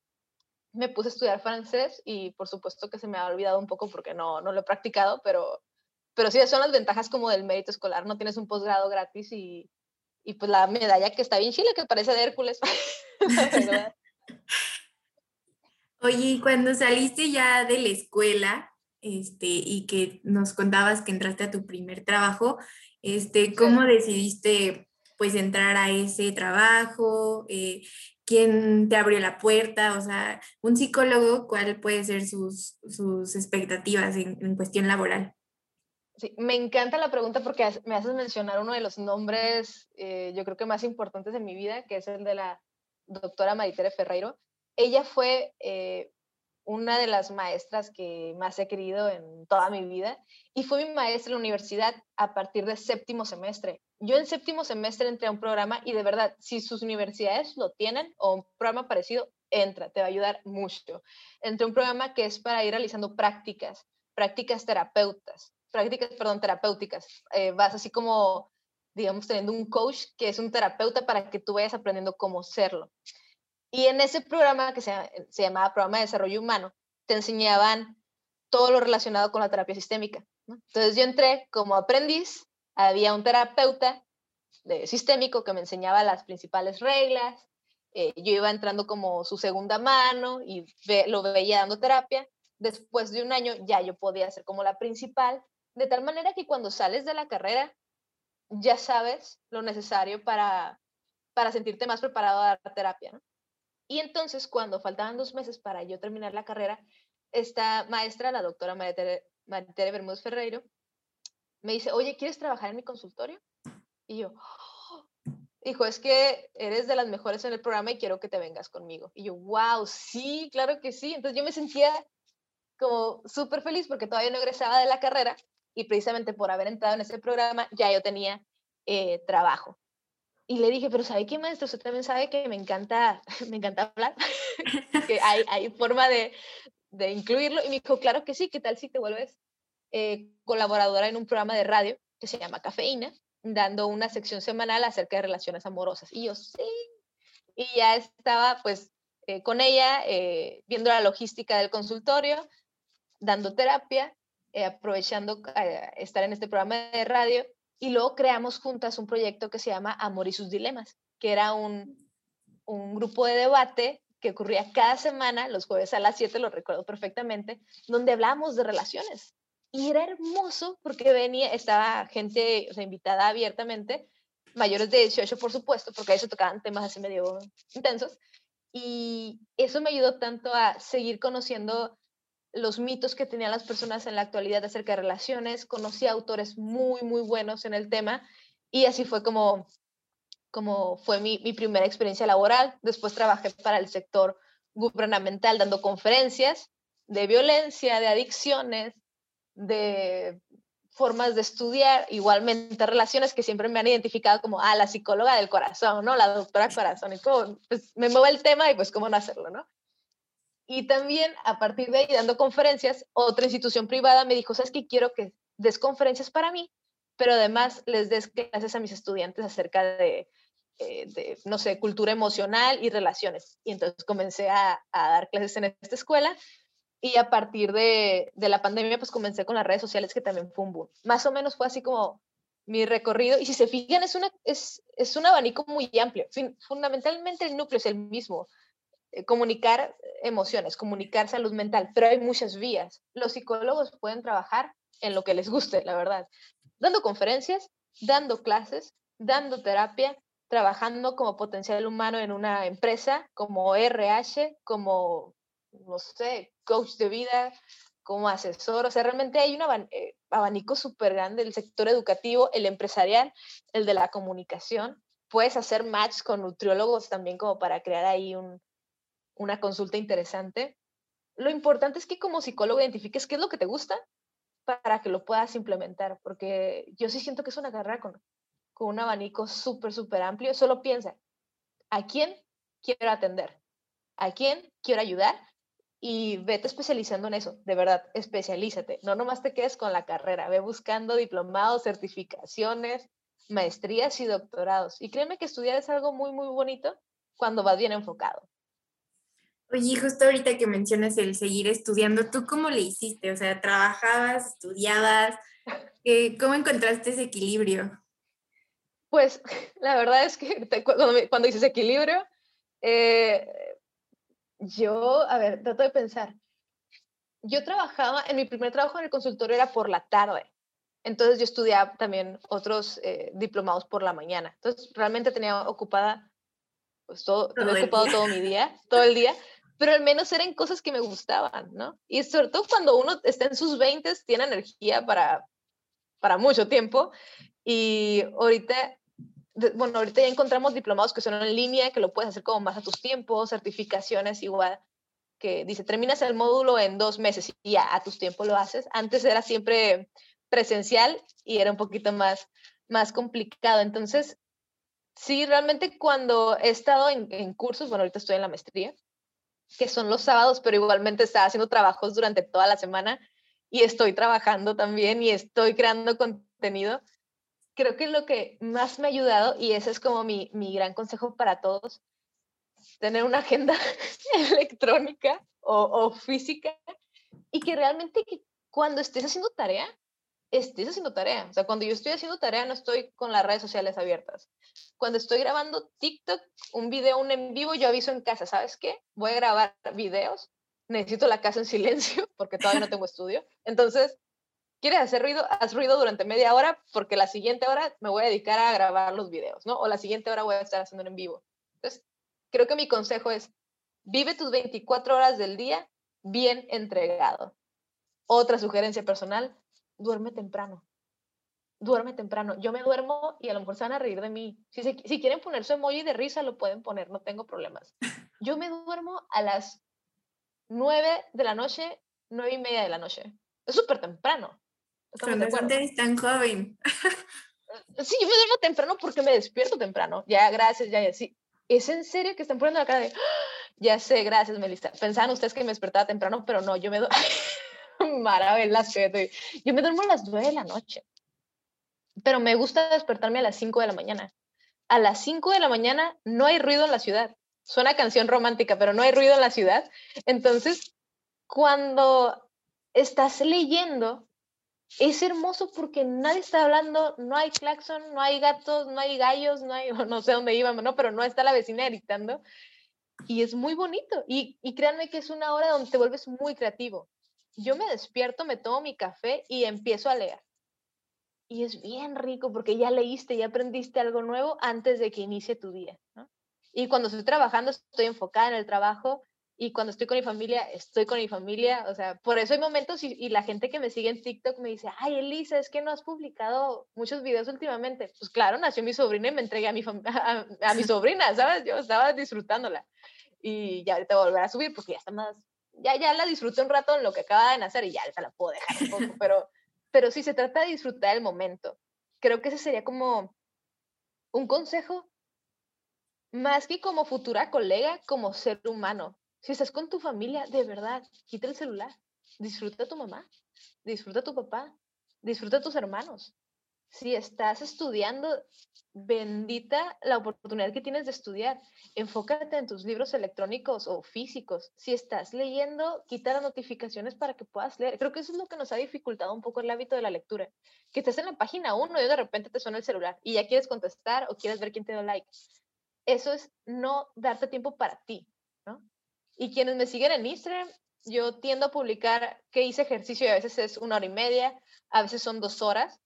Me puse a estudiar francés y por supuesto que se me ha olvidado un poco porque no, no lo he practicado, pero pero sí, son las ventajas como del mérito escolar, no tienes un posgrado gratis y, y pues la medalla que está bien chile, que parece de Hércules. Oye, cuando saliste ya de la escuela, este, y que nos contabas que entraste a tu primer trabajo, este, ¿cómo decidiste pues entrar a ese trabajo? Eh, ¿Quién te abrió la puerta? O sea, un psicólogo, ¿cuál puede ser sus, sus expectativas en, en cuestión laboral? Sí, me encanta la pregunta porque me haces mencionar uno de los nombres, eh, yo creo que más importantes de mi vida, que es el de la doctora Maritere Ferreiro. Ella fue eh, una de las maestras que más he querido en toda mi vida y fue mi maestra en la universidad a partir de séptimo semestre. Yo en séptimo semestre entré a un programa y de verdad, si sus universidades lo tienen o un programa parecido, entra, te va a ayudar mucho. Entré a un programa que es para ir realizando prácticas, prácticas terapeutas prácticas, perdón, terapéuticas. Eh, vas así como, digamos, teniendo un coach que es un terapeuta para que tú vayas aprendiendo cómo serlo. Y en ese programa que se, se llamaba Programa de Desarrollo Humano, te enseñaban todo lo relacionado con la terapia sistémica. Entonces yo entré como aprendiz, había un terapeuta de sistémico que me enseñaba las principales reglas, eh, yo iba entrando como su segunda mano y lo veía dando terapia. Después de un año ya yo podía ser como la principal de tal manera que cuando sales de la carrera ya sabes lo necesario para, para sentirte más preparado a dar terapia. Y entonces, cuando faltaban dos meses para yo terminar la carrera, esta maestra, la doctora María Tere, Bermúdez Ferreiro, me dice, oye, ¿quieres trabajar en mi consultorio? Y yo, oh", dijo, es que eres de las mejores en el programa y quiero que te vengas conmigo. Y yo, wow, sí, claro que sí. Entonces yo me sentía como súper feliz porque todavía no egresaba de la carrera y precisamente por haber entrado en ese programa ya yo tenía eh, trabajo. Y le dije, pero ¿sabe qué, maestro? Usted también sabe que me encanta, me encanta hablar, que hay, hay forma de, de, incluirlo. Y me dijo, claro que sí, ¿qué tal si te vuelves eh, colaboradora en un programa de radio que se llama Cafeína, dando una sección semanal acerca de relaciones amorosas? Y yo, sí. Y ya estaba pues eh, con ella, viendo la logística del consultorio, dando terapia eh, aprovechando eh, estar en este programa de radio y luego creamos juntas un proyecto que se llama Amor y sus Dilemas, que era un, un grupo de debate que ocurría cada semana, los jueves a las 7, lo recuerdo perfectamente, donde hablábamos de relaciones. Y era hermoso porque venía, estaba gente, invitada abiertamente, mayores de 18, por supuesto, porque ahí se tocaban temas así medio intensos. Y eso me ayudó tanto a seguir conociendo los mitos que tenían las personas en la actualidad acerca de relaciones. Conocí autores muy, muy buenos en el tema y así fue como, como fue mi, mi primera experiencia laboral. Después trabajé para el sector gubernamental dando conferencias de violencia, de adicciones, de formas de estudiar, igualmente relaciones que siempre me han identificado como, ah, la psicóloga del corazón, ¿no? La doctora corazón, y como, pues me mueve el tema y pues cómo no hacerlo, ¿no? Y también a partir de ahí, dando conferencias, otra institución privada me dijo, ¿sabes qué? Quiero que des conferencias para mí, pero además les des clases a mis estudiantes acerca de, eh, no sé, cultura emocional y relaciones. Y entonces comencé a, dar clases en esta escuela y a partir de, de, la pandemia, pues comencé con las redes sociales, que también fue un boom. Más o menos fue así como mi recorrido. Y si se fijan, es, una, es, es un abanico muy amplio. fundamentalmente el núcleo es el mismo. Eh, comunicar emociones, comunicar salud mental, pero hay muchas vías. Los psicólogos pueden trabajar en lo que les guste, la verdad. Dando conferencias, dando clases, dando terapia, trabajando como potencial humano en una empresa, como RH, como no sé, coach de vida, como asesor, o sea, realmente hay un eh, abanico súper grande, el sector educativo, el empresarial, el de la comunicación. Puedes hacer match con nutriólogos también como para crear ahí un, una consulta interesante. Lo importante es que como psicólogo identifiques qué es lo que te gusta para que lo puedas implementar, porque yo sí siento que es una carrera con, un abanico súper, súper amplio. Solo piensa, ¿a quién quiero atender? ¿A quién quiero ayudar? y vete especializando en eso, de verdad, especialízate. No nomás te quedes con la carrera, ve buscando diplomados, certificaciones, maestrías y doctorados. Y créeme que estudiar es algo muy, muy bonito cuando vas bien enfocado. Oye, justo ahorita que mencionas el seguir estudiando, ¿tú cómo le hiciste? O sea, ¿trabajabas, estudiabas? ¿Cómo encontraste ese equilibrio? Pues la verdad es que cuando, cuando dices equilibrio, eh, yo, a ver, trato de pensar. Yo trabajaba, en mi primer trabajo en el consultorio era por la tarde. Entonces yo estudiaba también otros eh, diplomados por la mañana. Entonces realmente tenía ocupada, pues todo, todo ocupado todo mi día, todo el día, pero al menos eran cosas que me gustaban, ¿no? Y sobre todo cuando uno está en sus 20, tiene energía para, para mucho tiempo. Y ahorita bueno, ahorita ya encontramos diplomados que son en línea, que lo puedes hacer como más a tus tiempos, certificaciones igual, que dice, terminas el módulo en dos meses y ya a tus tiempos lo haces. Antes era siempre presencial y era un poquito más, más complicado. Entonces, sí, realmente cuando he estado en, en cursos, bueno, ahorita estoy en la maestría, que son los sábados, pero igualmente estaba haciendo trabajos durante toda la semana y estoy trabajando también y estoy creando contenido. Creo que lo que más me ha ayudado, y ese es como mi, mi gran consejo para todos, tener una agenda electrónica o, o, física y que realmente que cuando estés haciendo tarea, estés haciendo tarea. O sea, cuando yo estoy haciendo tarea no estoy con las redes sociales abiertas. Cuando estoy grabando TikTok, un video, un en vivo, yo aviso en casa, ¿sabes qué? Voy a grabar videos, necesito la casa en silencio porque todavía no tengo estudio. Entonces, ¿Quieres hacer ruido? Haz ruido durante media hora porque la siguiente hora me voy a dedicar a grabar los videos, ¿no? O la siguiente hora voy a estar haciendo en vivo. Entonces, creo que mi consejo es, vive tus 24 horas del día bien entregado. Otra sugerencia personal, duerme temprano. Duerme temprano. Yo me duermo y a lo mejor se van a reír de mí. Si, si quieren poner su emoji de risa, lo pueden poner, no tengo problemas. Yo me duermo a las 9 de la noche, 9 y media de la noche. Es súper temprano. Eres tan joven. Sí, yo me duermo temprano porque me despierto temprano. Ya, gracias, ya, ya, sí. ¿Es en serio que están poniendo la cara de, ¡Ah! ya sé, gracias, Melissa? Pensaban ustedes que me despertaba temprano, pero no, yo me duermo, maravillas, yo me duermo a las 9 de la noche, pero me gusta despertarme a las 5 de la mañana. A las 5 de la mañana no hay ruido en la ciudad. Suena canción romántica, pero no hay ruido en la ciudad. Entonces, cuando estás leyendo, es hermoso porque nadie está hablando, no hay claxon, no hay gatos, no hay gallos, no hay, no sé dónde íbamos, ¿no? Pero no está la vecina gritando. Y es muy bonito. Y, y créanme que es una hora donde te vuelves muy creativo. Yo me despierto, me tomo mi café y empiezo a leer. Y es bien rico porque ya leíste, ya aprendiste algo nuevo antes de que inicie tu día. Y cuando estoy trabajando, estoy enfocada en el trabajo y cuando estoy con mi familia, estoy con mi familia. O sea, por eso hay momentos y, la gente que me sigue en TikTok me dice, ay, Elisa, es que no has publicado muchos videos últimamente. Pues claro, nació mi sobrina y me entregué a mi, a, mi sobrina, ¿sabes? Yo estaba disfrutándola. Y ya ahorita a volver a subir porque ya está más, ya, ya la disfruté un rato en lo que acaba de nacer y ya ahorita la puedo dejar un poco, pero, pero sí se trata de disfrutar el momento. Creo que ese sería como un consejo más que como futura colega, como ser humano. Si estás con tu familia, de verdad, quita el celular, disfruta a tu mamá, disfruta a tu papá, disfruta a tus hermanos. Si estás estudiando, bendita la oportunidad que tienes de estudiar. Enfócate en tus libros electrónicos o físicos. Si estás leyendo, quita las notificaciones para que puedas leer. Creo que eso es lo que nos ha dificultado un poco el hábito de la lectura. Que estés en la página 1 y de repente te suena el celular y ya quieres contestar o quieres ver quién te dio like eso es no darte tiempo para ti, ¿no? Y quienes me siguen en Instagram, yo tiendo a publicar que hice ejercicio y a veces es una hora y media, a veces son dos horas,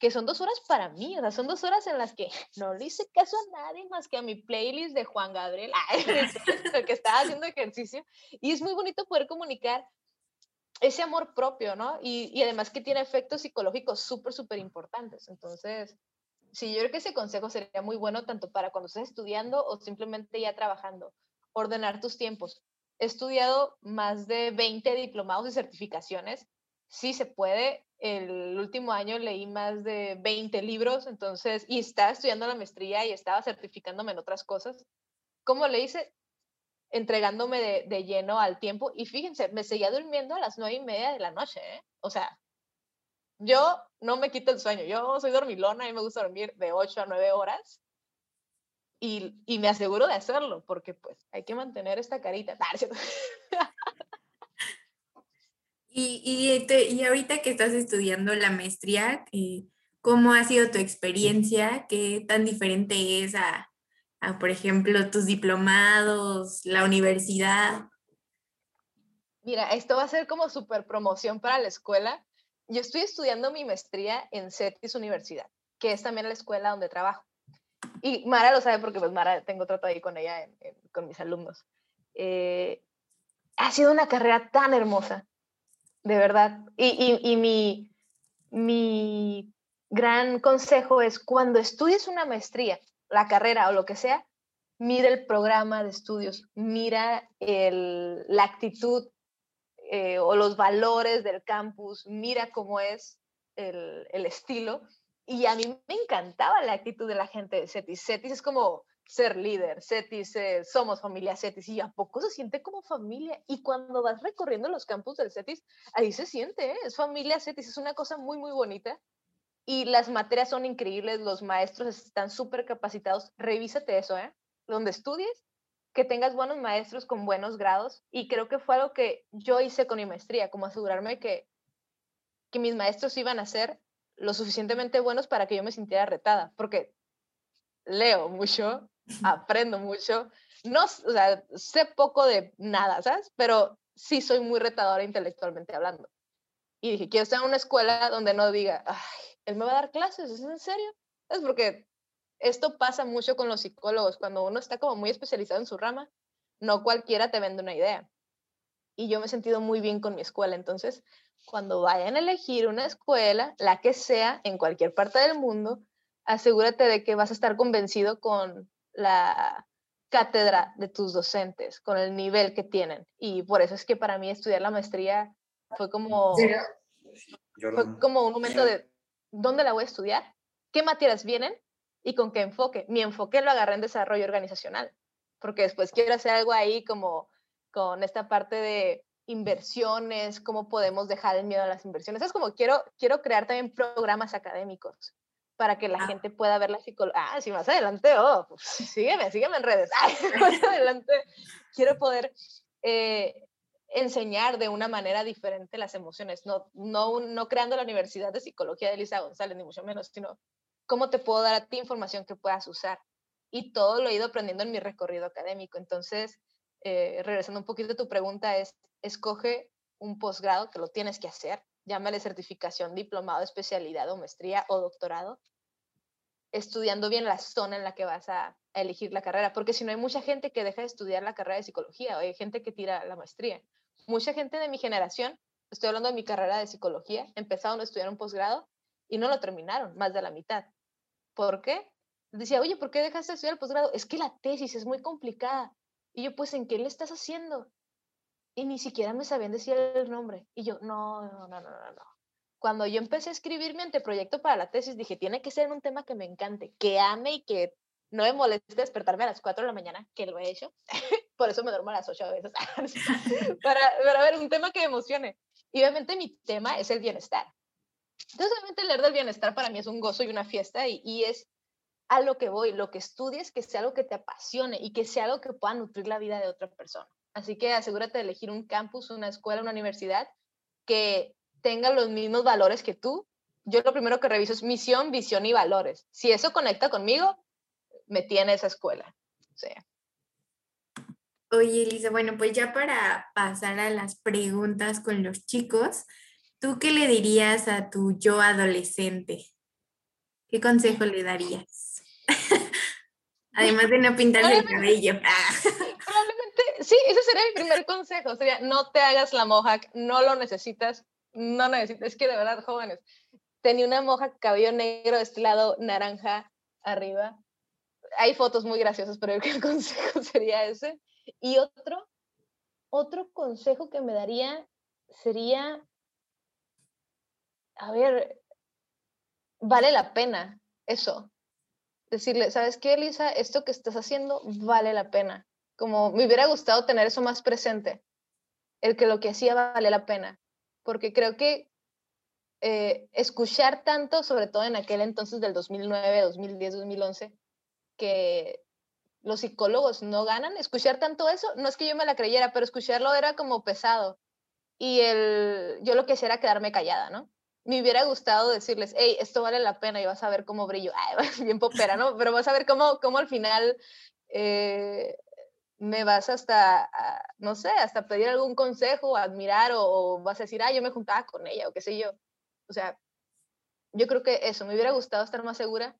que son dos horas para mí, o sea, son dos horas en las que no le hice caso a nadie más que a mi playlist de Juan Gabriel, que estaba haciendo ejercicio. Y es muy bonito poder comunicar ese amor propio, ¿no? Y, y además que tiene efectos psicológicos súper, súper importantes. Entonces, sí, yo creo que ese consejo sería muy bueno tanto para cuando estés estudiando o simplemente ya trabajando. Ordenar tus tiempos. He estudiado más de 20 diplomados y certificaciones. Sí se puede. El último año leí más de 20 libros, entonces, y estaba estudiando la maestría y estaba certificándome en otras cosas. ¿Cómo le hice? Entregándome de, de lleno al tiempo. Y fíjense, me seguía durmiendo a las nueve y media de la noche. ¿eh? O sea, yo no me quito el sueño, yo soy dormilona y me gusta dormir de 8 a 9 horas y, y me aseguro de hacerlo porque pues hay que mantener esta carita. y, y, y, ahorita que estás estudiando la maestría, ¿cómo ha sido tu experiencia? ¿Qué tan diferente es a, a, por ejemplo, tus diplomados, la universidad? Mira, esto va a ser como súper promoción para la escuela, yo estoy estudiando mi maestría en CETIS Universidad, que es también la escuela donde trabajo. Y Mara lo sabe porque pues Mara tengo trato ahí con ella, con mis alumnos. Eh, ha sido una carrera tan hermosa, de verdad. Y, y, mi, mi gran consejo es cuando estudies una maestría, la carrera o lo que sea, mira el programa de estudios, mira el, la actitud eh, o los valores del campus, mira cómo es el, el, estilo. Y a mí me encantaba la actitud de la gente de CETIS. CETIS es como ser líder, CETIS, eh, somos familia CETIS, y a poco se siente como familia. Y cuando vas recorriendo los campus del CETIS, ahí se siente, ¿eh? es familia CETIS, es una cosa muy, muy bonita. Y las materias son increíbles, los maestros están súper capacitados. Revísate eso, ¿eh? Donde estudies, que tengas buenos maestros con buenos grados y creo que fue algo que yo hice con mi maestría, como asegurarme que, que mis maestros iban a ser lo suficientemente buenos para que yo me sintiera retada, porque leo mucho, aprendo mucho, no, o sea, sé poco de nada, ¿sabes? Pero sí soy muy retadora intelectualmente hablando. Y dije, quiero estar en una escuela donde no diga, ay, él me va a dar clases, ¿es en serio? Es porque esto pasa mucho con los psicólogos, cuando uno está como muy especializado en su rama, no cualquiera te vende una idea. Y yo me he sentido muy bien con mi escuela, entonces, cuando vayan a elegir una escuela, la que sea, en cualquier parte del mundo, asegúrate de que vas a estar convencido con la cátedra de tus docentes, con el nivel que tienen. Y por eso es que para mí estudiar la maestría fue como, fue como un momento de, ¿dónde la voy a estudiar? ¿Qué materias vienen? y con qué enfoque. Mi enfoque lo agarré en desarrollo organizacional, porque después quiero hacer algo ahí como con esta parte de inversiones, cómo podemos dejar el miedo a las inversiones. Es como quiero, quiero crear también programas académicos para que la ah. gente pueda ver la psicología. Ah, sí, más adelante, oh, pues, sígueme, sígueme en redes. más adelante quiero poder eh, enseñar de una manera diferente las emociones, no, no, no creando la Universidad de Psicología de Elisa González, ni mucho menos, sino ¿Cómo te puedo dar a ti información que puedas usar? Y todo lo he ido aprendiendo en mi recorrido académico. Entonces, eh, regresando un poquito a tu pregunta, es, escoge un posgrado, que lo tienes que hacer, llámale certificación, diplomado, especialidad o maestría o doctorado, estudiando bien la zona en la que vas a, elegir la carrera, porque si no hay mucha gente que deja de estudiar la carrera de psicología, o hay gente que tira la maestría. Mucha gente de mi generación, estoy hablando de mi carrera de psicología, empezaron a estudiar un posgrado y no lo terminaron, más de la mitad. ¿Por qué? Decía, oye, ¿por qué dejaste de estudiar el posgrado? Es que la tesis es muy complicada. Y yo, pues, ¿en qué le estás haciendo? Y ni siquiera me sabían decir el nombre. Y yo, no, no, no, no, no. Cuando yo empecé a escribir mi anteproyecto para la tesis, dije, tiene que ser un tema que me encante, que ame y que no me moleste despertarme a las 4 de la mañana, que lo he hecho. Por eso me duermo a las 8 a veces. para, para ver un tema que me emocione. Y obviamente mi tema es el bienestar. Entonces, obviamente leer del bienestar para mí es un gozo y una fiesta y, y es a lo que voy, lo que estudies, que sea algo que te apasione y que sea algo que pueda nutrir la vida de otra persona. Así que asegúrate de elegir un campus, una escuela, una universidad que tenga los mismos valores que tú. Yo lo primero que reviso es misión, visión y valores. Si eso conecta conmigo, me tiene esa escuela. Oye, Elisa, bueno, pues ya para pasar a las preguntas con los chicos, ¿tú qué le dirías a tu yo adolescente? ¿Qué consejo le darías? Además de no pintarse el cabello. Sí, ese sería mi primer consejo. Sería, no te hagas la mohawk, no lo necesitas, no necesitas. Es que de verdad, jóvenes, tenía una mohawk, cabello negro, de este lado naranja arriba. Hay fotos muy graciosas, pero el consejo sería ese. Y otro, otro consejo que me daría sería, a ver, vale la pena eso decirle, ¿sabes qué, Elisa? Esto que estás haciendo vale la pena. Como me hubiera gustado tener eso más presente, el que lo que hacía vale la pena, porque creo que eh, escuchar tanto, sobre todo en aquel entonces del 2009, 2010, 2011, que los psicólogos no ganan, escuchar tanto eso, no es que yo me la creyera, pero escucharlo era como pesado. Y el, yo lo que hacía era quedarme callada, ¿no? me hubiera gustado decirles, hey, esto vale la pena y vas a ver cómo brillo. Ay, bien popera, ¿no? Pero vas a ver cómo, cómo al final eh, me vas hasta, no sé, hasta pedir algún consejo, admirar o, vas a decir, ah, yo me juntaba con ella o qué sé yo. O sea, yo creo que eso, me hubiera gustado estar más segura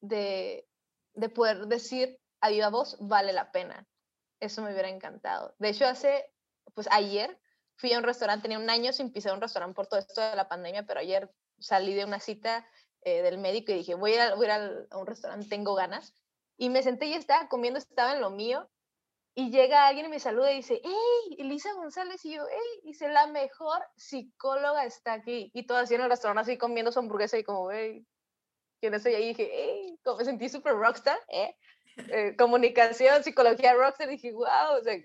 de, de poder decir a viva voz, vale la pena. Eso me hubiera encantado. De hecho, hace, pues ayer fui a un restaurante, tenía un año sin pisar un restaurante por todo esto de la pandemia, pero ayer salí de una cita eh, del médico y dije, voy a ir, a, un restaurante, tengo ganas. Y me senté y estaba comiendo, estaba en lo mío. Y llega alguien y me saluda y dice, hey, Elisa González. Y yo, hey, dice, la mejor psicóloga está aquí. Y todo así en el restaurante, así comiendo su hamburguesa y como, hey, ¿quién es ella? Y dije, hey, me sentí súper rockstar, ¿eh? ¿eh? Comunicación, psicología rockstar. Y dije, wow, o sea,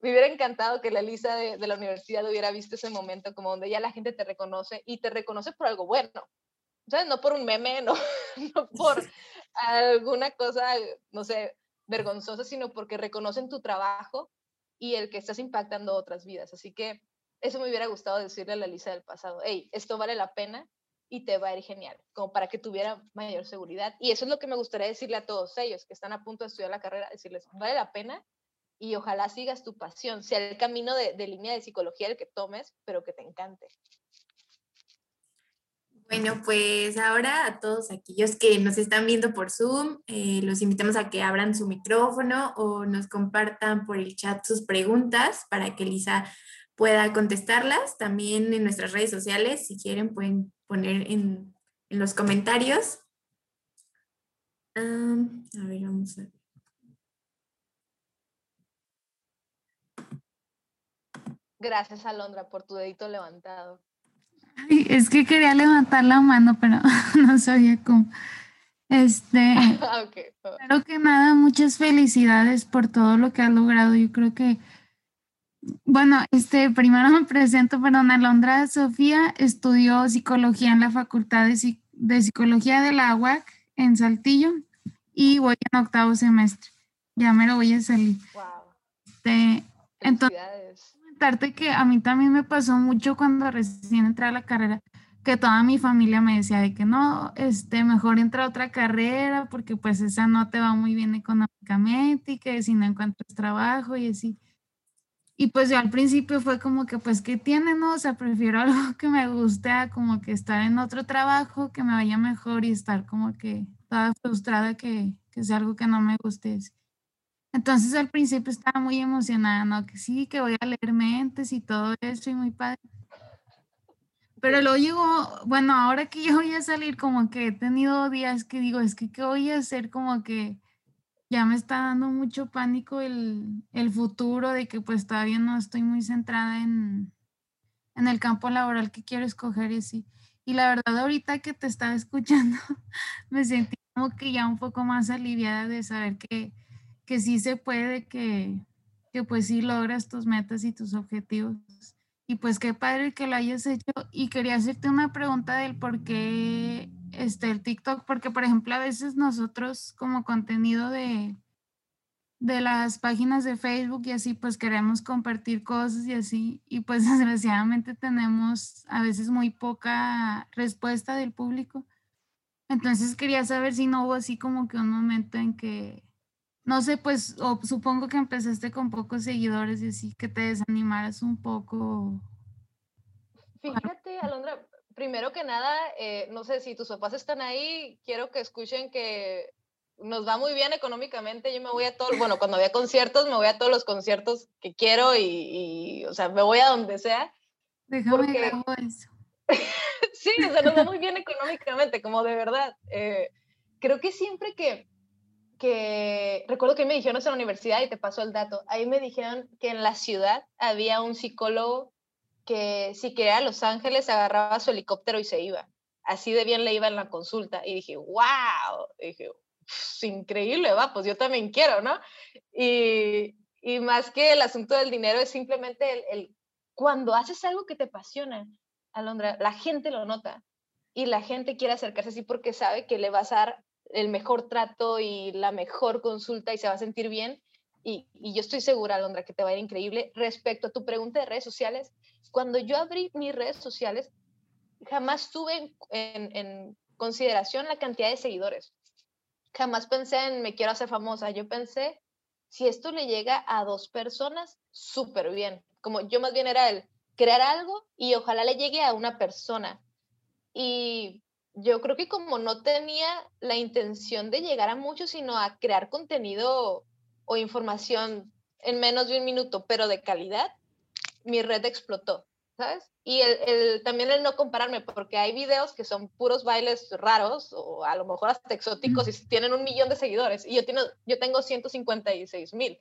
me hubiera encantado que la Lisa de, la universidad hubiera visto ese momento como donde ya la gente te reconoce y te reconoce por algo bueno. ¿Sabes? No por un meme, no, no por alguna cosa, no sé, vergonzosa, sino porque reconocen tu trabajo y el que estás impactando otras vidas. Así que eso me hubiera gustado decirle a la Lisa del pasado, hey, esto vale la pena y te va a ir genial, como para que tuviera mayor seguridad. Y eso es lo que me gustaría decirle a todos ellos que están a punto de estudiar la carrera, decirles, vale la pena y ojalá sigas tu pasión, sea el camino de, línea de psicología el que tomes, pero que te encante. Bueno, pues ahora a todos aquellos que nos están viendo por Zoom, eh, los invitamos a que abran su micrófono o nos compartan por el chat sus preguntas para que Lisa pueda contestarlas. También en nuestras redes sociales, si quieren, pueden poner en, los comentarios. a ver, vamos a ver. Gracias, Alondra, por tu dedito levantado. Ay, es que quería levantar la mano, pero no sabía cómo. Este, ah, okay. que nada, muchas felicidades por todo lo que has logrado. Yo creo que, bueno, este, primero me presento, perdón, Alondra Sofía estudió psicología en la Facultad de, de Psicología de la UAC en Saltillo y voy en octavo semestre. Ya me lo voy a salir. Wow. Este, entonces, que a mí también me pasó mucho cuando recién entré a la carrera, que toda mi familia me decía de que no, este, mejor entra a otra carrera porque pues esa no te va muy bien económicamente y que si no encuentras trabajo y así. Y pues yo al principio fue como que, pues, ¿qué tiene, no? O sea, prefiero algo que me guste a como que estar en otro trabajo, que me vaya mejor y estar como que toda frustrada que, que sea algo que no me guste. Entonces al principio estaba muy emocionada, ¿no? Que sí, que voy a leer mentes y todo eso y muy padre. Pero luego llegó, bueno, ahora que yo voy a salir, como que he tenido días que digo, es que, ¿qué voy a hacer? Como que ya me está dando mucho pánico el, futuro de que pues todavía no estoy muy centrada en, el campo laboral que quiero escoger y así. Y la verdad ahorita que te estaba escuchando, me sentí como que ya un poco más aliviada de saber que, que sí se puede, que, que pues sí logras tus metas y tus objetivos. Y pues qué padre que lo hayas hecho. Y quería hacerte una pregunta del por qué este, el TikTok, porque por ejemplo a veces nosotros como contenido de, de las páginas de Facebook y así, pues queremos compartir cosas y así, y pues desgraciadamente tenemos a veces muy poca respuesta del público. Entonces quería saber si no hubo así como que un momento en que, no sé, pues supongo que empezaste con pocos seguidores y así, que te desanimaras un poco. Fíjate, Alondra, primero que nada, eh, no sé si tus papás están ahí, quiero que escuchen que nos va muy bien económicamente. Yo me voy a todos, bueno, cuando había conciertos, me voy a todos los conciertos que quiero y, o sea, me voy a donde sea. Déjame porque... eso. sí, o sea, nos va muy bien económicamente, como de verdad. Eh, creo que siempre que, que, recuerdo que me dijeron en la universidad y te pasó el dato, ahí me dijeron que en la ciudad había un psicólogo que si quería a Los Ángeles agarraba su helicóptero y se iba. Así de bien le iba en la consulta. Y dije, wow, dije, increíble, va, pues yo también quiero, ¿no? Y, y más que el asunto del dinero es simplemente el, el, cuando haces algo que te apasiona, Alondra, la gente lo nota y la gente quiere acercarse así porque sabe que le vas a dar el mejor trato y la mejor consulta y se va a sentir bien. Y, yo estoy segura, Alondra, que te va a ir increíble. Respecto a tu pregunta de redes sociales, cuando yo abrí mis redes sociales, jamás tuve en, consideración la cantidad de seguidores. Jamás pensé en me quiero hacer famosa. Yo pensé, si esto le llega a dos personas, súper bien. Como yo más bien era el crear algo y ojalá le llegue a una persona. Y yo creo que como no tenía la intención de llegar a muchos, sino a crear contenido o información en menos de un minuto, pero de calidad, mi red explotó, ¿sabes? Y el, también el no compararme, porque hay videos que son puros bailes raros o a lo mejor hasta exóticos y tienen un millón de seguidores y yo, tengo, yo tengo 156 mil,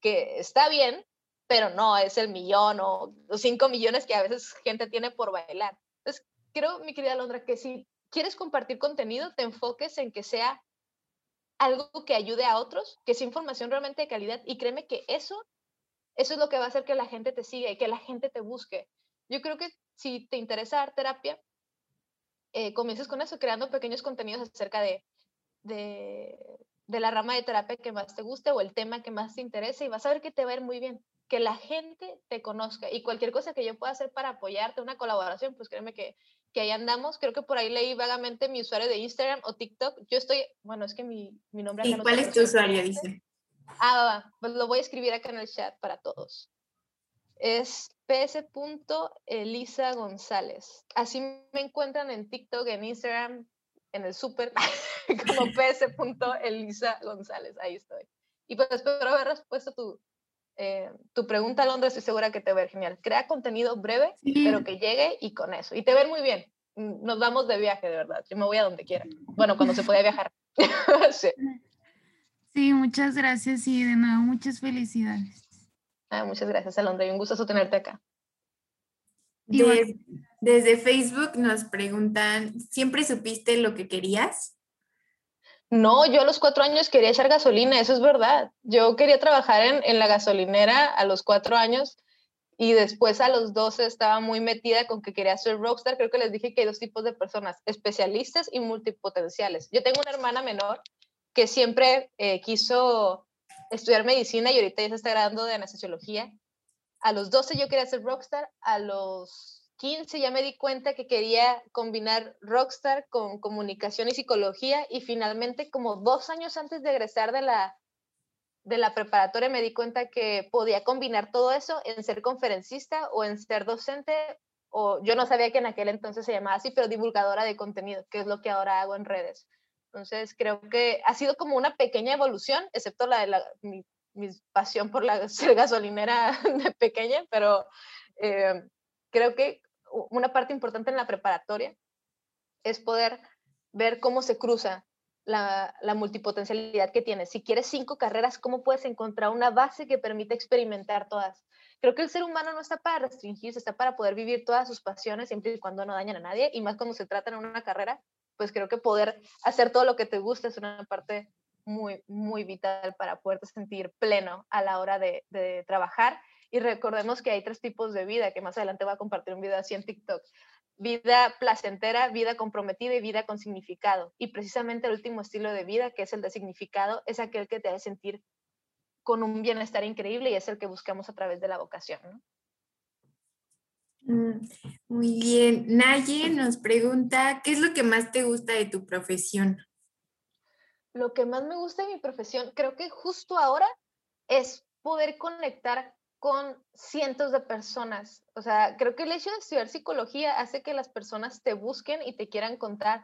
que está bien, pero no es el millón o los 5 millones que a veces gente tiene por bailar. Entonces, creo, mi querida Londra, que si quieres compartir contenido, te enfoques en que sea algo que ayude a otros, que sea información realmente de calidad y créeme que eso eso es lo que va a hacer que la gente te siga y que la gente te busque. Yo creo que si te interesa dar terapia, eh, comiences con eso, creando pequeños contenidos acerca de, de, de, la rama de terapia que más te guste o el tema que más te interese y vas a ver que te va a ir muy bien, que la gente te conozca y cualquier cosa que yo pueda hacer para apoyarte, una colaboración, pues créeme que, que ahí andamos. Creo que por ahí leí vagamente mi usuario de Instagram o TikTok. Yo estoy, bueno, es que mi, mi nombre... ¿Y cuál es tu usuario, dice? Ah, pues lo voy a escribir acá en el chat para todos. Es ps.elisa González. Así me encuentran en TikTok, en Instagram, en el súper, como ps.elisa González. Ahí estoy. Y pues espero haber respuesto tu, eh, tu pregunta, Londres. Estoy segura que te va a ver genial. Crea contenido breve, pero que llegue y con eso. Y te ver muy bien. Nos vamos de viaje, de verdad. Yo me voy a donde quiera. Bueno, cuando se pueda viajar. sí. Sí, muchas gracias y de nuevo muchas felicidades. Ah, muchas gracias, Alondra, y un gusto tenerte acá. desde Facebook nos preguntan, ¿siempre supiste lo que querías? No, yo a los cuatro años quería echar gasolina, eso es verdad. Yo quería trabajar en, en la gasolinera a los cuatro años y después a los doce estaba muy metida con que quería ser rockstar. Creo que les dije que hay dos tipos de personas, especialistas y multipotenciales. Yo tengo una hermana menor que siempre eh, quiso estudiar medicina y ahorita ya se está graduando de anestesiología. A los 12 yo quería ser rockstar, a los 15 ya me di cuenta que quería combinar rockstar con comunicación y psicología y finalmente como dos años antes de egresar de la, de la preparatoria me di cuenta que podía combinar todo eso en ser conferencista o en ser docente, o yo no sabía que en aquel entonces se llamaba así, pero divulgadora de contenido, que es lo que ahora hago en redes. Entonces creo que ha sido como una pequeña evolución, excepto la de la, mi, pasión por la, ser gasolinera de pequeña, pero eh, creo que una parte importante en la preparatoria es poder ver cómo se cruza la, multipotencialidad que tienes. Si quieres cinco carreras, ¿cómo puedes encontrar una base que permita experimentar todas? Creo que el ser humano no está para restringirse, está para poder vivir todas sus pasiones siempre y cuando no dañan a nadie, y más cuando se trata en una carrera, pues creo que poder hacer todo lo que te gusta es una parte muy, muy vital para poderte sentir pleno a la hora de trabajar. Y recordemos que hay tres tipos de vida, que más adelante voy a compartir un video así en TikTok vida placentera, vida comprometida y vida con significado. Y precisamente el último estilo de vida, que es el de significado, es aquel que te hace sentir con un bienestar increíble y es el que buscamos a través de la vocación. Mm, muy bien. Naye nos pregunta, ¿qué es lo que más te gusta de tu profesión? Lo que más me gusta de mi profesión, creo que justo ahora es poder conectar con cientos de personas. O sea, creo que el hecho de estudiar psicología hace que las personas te busquen y te quieran contar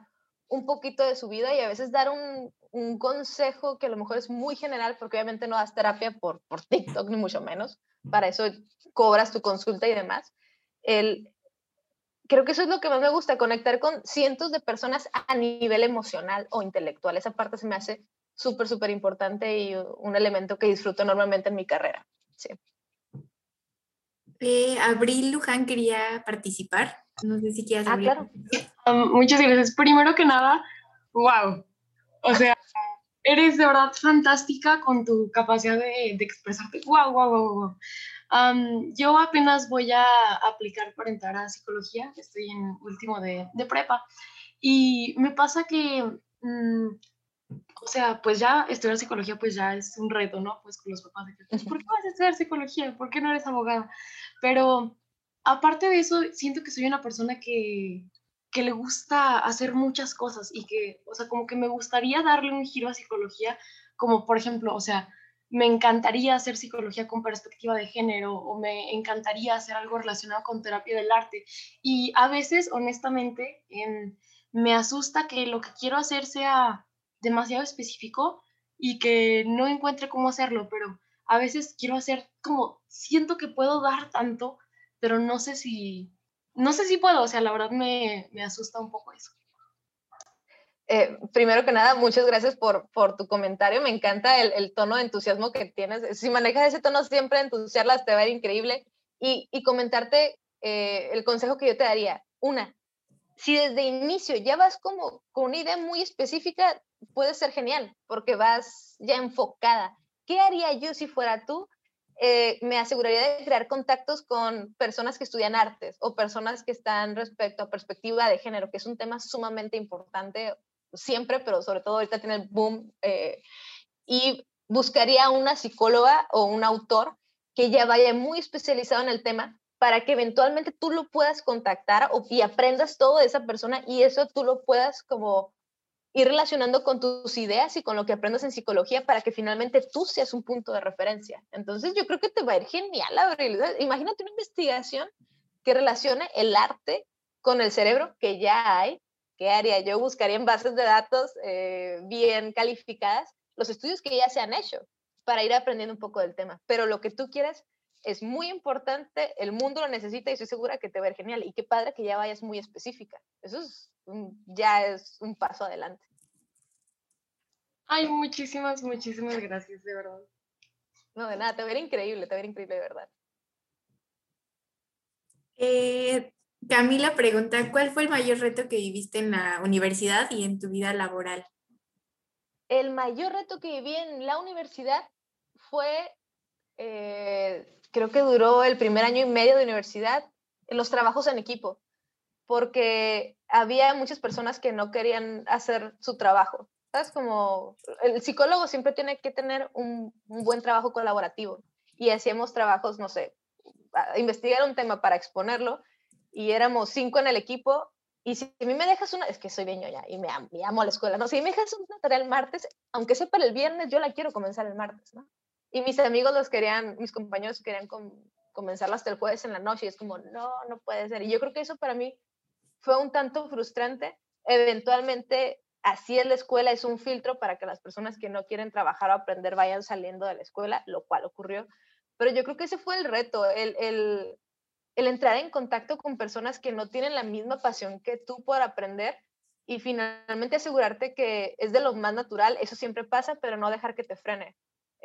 un poquito de su vida y a veces dar un, consejo que a lo mejor es muy general, porque obviamente no das terapia por, por TikTok, ni mucho menos. Para eso cobras tu consulta y demás. El, creo que eso es lo que más me gusta, conectar con cientos de personas a nivel emocional o intelectual. Esa parte se me hace súper, súper importante y un elemento que disfruto enormemente en mi carrera. Sí. Eh, Abril Luján quería participar. No sé si quieres. Ah, claro. Um, muchas gracias. Primero que nada, wow. O sea, eres de verdad fantástica con tu capacidad de, expresarte. Wow, wow, wow, wow. Um, yo apenas voy a aplicar para entrar a psicología. Estoy en último de, de prepa. Y me pasa que. Mm, o sea, pues ya estudiar psicología pues ya es un reto, ¿no? Pues con los papás de que, pues, ¿por qué vas a estudiar psicología? ¿Por qué no eres abogada? Pero aparte de eso, siento que soy una persona que, que le gusta hacer muchas cosas y que, o sea, como que me gustaría darle un giro a psicología, como por ejemplo, o sea, me encantaría hacer psicología con perspectiva de género o me encantaría hacer algo relacionado con terapia del arte. Y a veces, honestamente, em, me asusta que lo que quiero hacer sea demasiado específico y que no encuentre cómo hacerlo, pero a veces quiero hacer como, siento que puedo dar tanto, pero no sé si, no sé si puedo, o sea, la verdad me, me asusta un poco eso. Eh, primero que nada, muchas gracias por, por tu comentario. Me encanta el, el, tono de entusiasmo que tienes. Si manejas ese tono siempre entusiasmas, te va a ir increíble. Y, y comentarte eh, el consejo que yo te daría. Una, si desde inicio ya vas como con una idea muy específica, puede ser genial, porque vas ya enfocada. ¿Qué haría yo si fuera tú? Eh, me aseguraría de crear contactos con personas que estudian artes o personas que están respecto a perspectiva de género, que es un tema sumamente importante siempre, pero sobre todo ahorita tiene el boom. Eh, y buscaría una psicóloga o un autor que ya vaya muy especializado en el tema para que eventualmente tú lo puedas contactar o, y aprendas todo de esa persona y eso tú lo puedas como ir relacionando con tus ideas y con lo que aprendas en psicología para que finalmente tú seas un punto de referencia. Entonces yo creo que te va a ir genial, Abril. Imagínate una investigación que relacione el arte con el cerebro, que ya hay. ¿Qué haría? Yo buscaría en bases de datos eh, bien calificadas los estudios que ya se han hecho para ir aprendiendo un poco del tema. Pero lo que tú quieres es muy importante, el mundo lo necesita y estoy segura que te va a ver genial. Y qué padre que ya vayas muy específica. Eso es, ya es un paso adelante. Ay, muchísimas, muchísimas gracias, de verdad. No, de nada, te va a ver increíble, te va a ver increíble, de verdad. Eh, Camila pregunta, ¿cuál fue el mayor reto que viviste en la universidad y en tu vida laboral? El mayor reto que viví en la universidad fue eh, creo que duró el primer año y medio de universidad en los trabajos en equipo, porque había muchas personas que no querían hacer su trabajo. ¿Sabes? Como el psicólogo siempre tiene que tener un, buen trabajo colaborativo y hacíamos trabajos, no sé, investigar un tema para exponerlo y éramos cinco en el equipo y si a mí me dejas una, es que soy bien ya y me amo, a la escuela, no, si me dejas una tarea el martes, aunque sea para el viernes, yo la quiero comenzar el martes, ¿no? Y mis amigos los querían, mis compañeros querían comenzarlo hasta el jueves en la noche y es como, no, no puede ser. Y yo creo que eso para mí fue un tanto frustrante. Eventualmente, así es la escuela, es un filtro para que las personas que no quieren trabajar o aprender vayan saliendo de la escuela, lo cual ocurrió. Pero yo creo que ese fue el reto, el, el, el entrar en contacto con personas que no tienen la misma pasión que tú por aprender y finalmente asegurarte que es de lo más natural, eso siempre pasa, pero no dejar que te frene.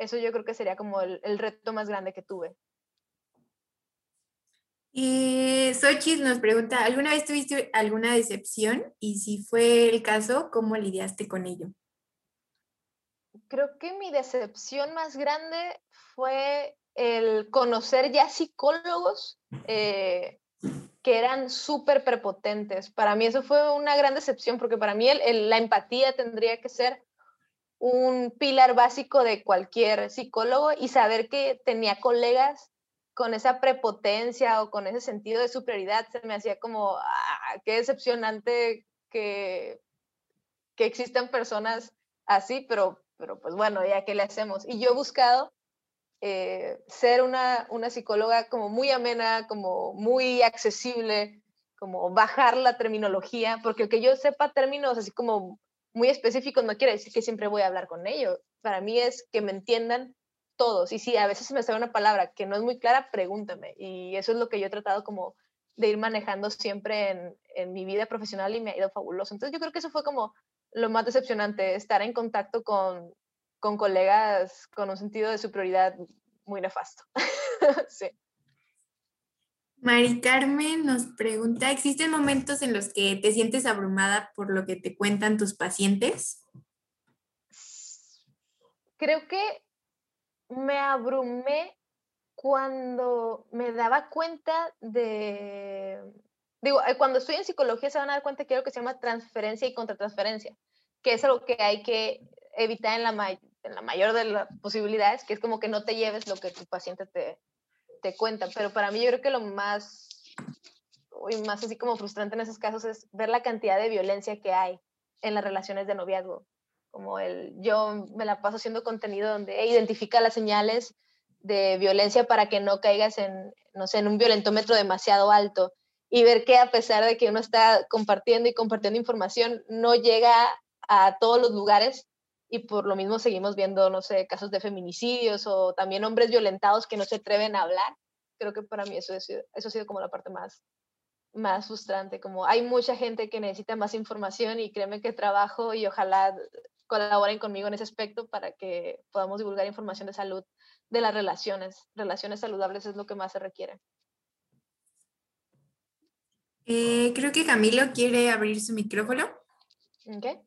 Eso yo creo que sería como el, el reto más grande que tuve. Eh, Xochitl nos pregunta, ¿alguna vez tuviste alguna decepción? Y si fue el caso, ¿cómo lidiaste con ello? Creo que mi decepción más grande fue el conocer ya psicólogos eh, que eran súper prepotentes. Para mí eso fue una gran decepción porque para mí la empatía tendría que ser un pilar básico de cualquier psicólogo y saber que tenía colegas con esa prepotencia o con ese sentido de superioridad, se me hacía como, ah, qué decepcionante que, que existan personas así, pero, pero pues bueno, ya qué le hacemos. Y yo he buscado eh, ser una, una psicóloga como muy amena, como muy accesible, como bajar la terminología, porque el que yo sepa términos así como muy específicos no quiere decir que siempre voy a hablar con ellos. Para mí es que me entiendan todos. Y si a veces me sale una palabra que no es muy clara, pregúntame. Y eso es lo que yo he tratado como de ir manejando siempre en, en, mi vida profesional y me ha ido fabuloso. Entonces yo creo que eso fue como lo más decepcionante, estar en contacto con, con colegas con un sentido de superioridad muy nefasto. sí. Mari Carmen nos pregunta, ¿existen momentos en los que te sientes abrumada por lo que te cuentan tus pacientes? Creo que me abrumé cuando me daba cuenta de, digo, eh, cuando estoy en psicología se van a dar cuenta que algo que se llama transferencia y contratransferencia, que es algo que hay que evitar en la, en la mayor de las posibilidades, que es como que no te lleves lo que tu paciente te, te cuenta. Pero para mí yo creo que lo más, y más así como frustrante en esos casos es ver la cantidad de violencia que hay en las relaciones de noviazgo como el, yo me la paso haciendo contenido donde identifica las señales de violencia para que no caigas en, no sé, en un violentómetro demasiado alto y ver que a pesar de que uno está compartiendo y compartiendo información, no llega a todos los lugares y por lo mismo seguimos viendo, no sé, casos de feminicidios o también hombres violentados que no se atreven a hablar. Creo que para mí eso, eso ha sido como la parte más, más frustrante, como hay mucha gente que necesita más información y créeme que trabajo y ojalá colaboren conmigo en ese aspecto para que podamos divulgar información de salud de las relaciones. Relaciones saludables es lo que más se requiere. Eh, creo que Camilo quiere abrir su micrófono. ¿Qué?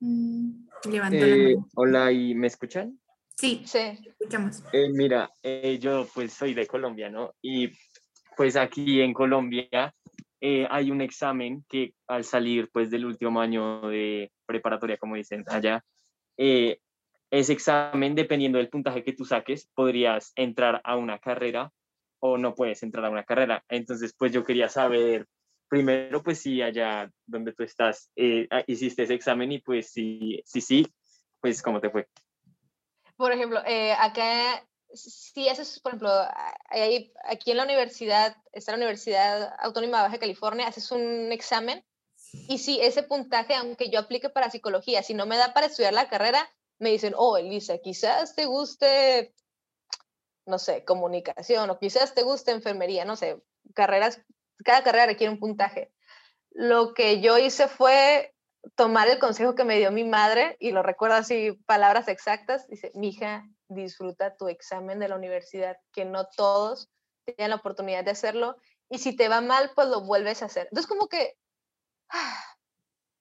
Mm, eh, hola, ¿y me escuchan? Sí, sí. escuchamos. Eh, mira, yo pues soy de Colombia, ¿no? Y pues aquí en Colombia eh, hay un examen que al salir pues del último año de preparatoria, como dicen allá, eh, ese examen, dependiendo del puntaje que tú saques, podrías entrar a una carrera o no puedes entrar a una carrera. Entonces, pues yo quería saber, primero, pues si allá donde tú estás eh, ah, hiciste ese examen y pues si sí, sí, pues cómo te fue. Por ejemplo, acá si haces, por ejemplo, aquí en la universidad, está la Universidad Autónoma de Baja California, haces un examen y si ese puntaje, aunque yo aplique para psicología, si no me da para estudiar la carrera, me dicen, oh, Elisa, quizás te guste, no sé, comunicación o quizás te guste enfermería, no sé, carreras, cada carrera requiere un puntaje. Lo que yo hice fue tomar el consejo que me dio mi madre y lo recuerdo así, palabras exactas, dice, mija, disfruta tu examen de la universidad, que no todos tienen la oportunidad de hacerlo y si te va mal, pues lo vuelves a hacer. Entonces como que ah,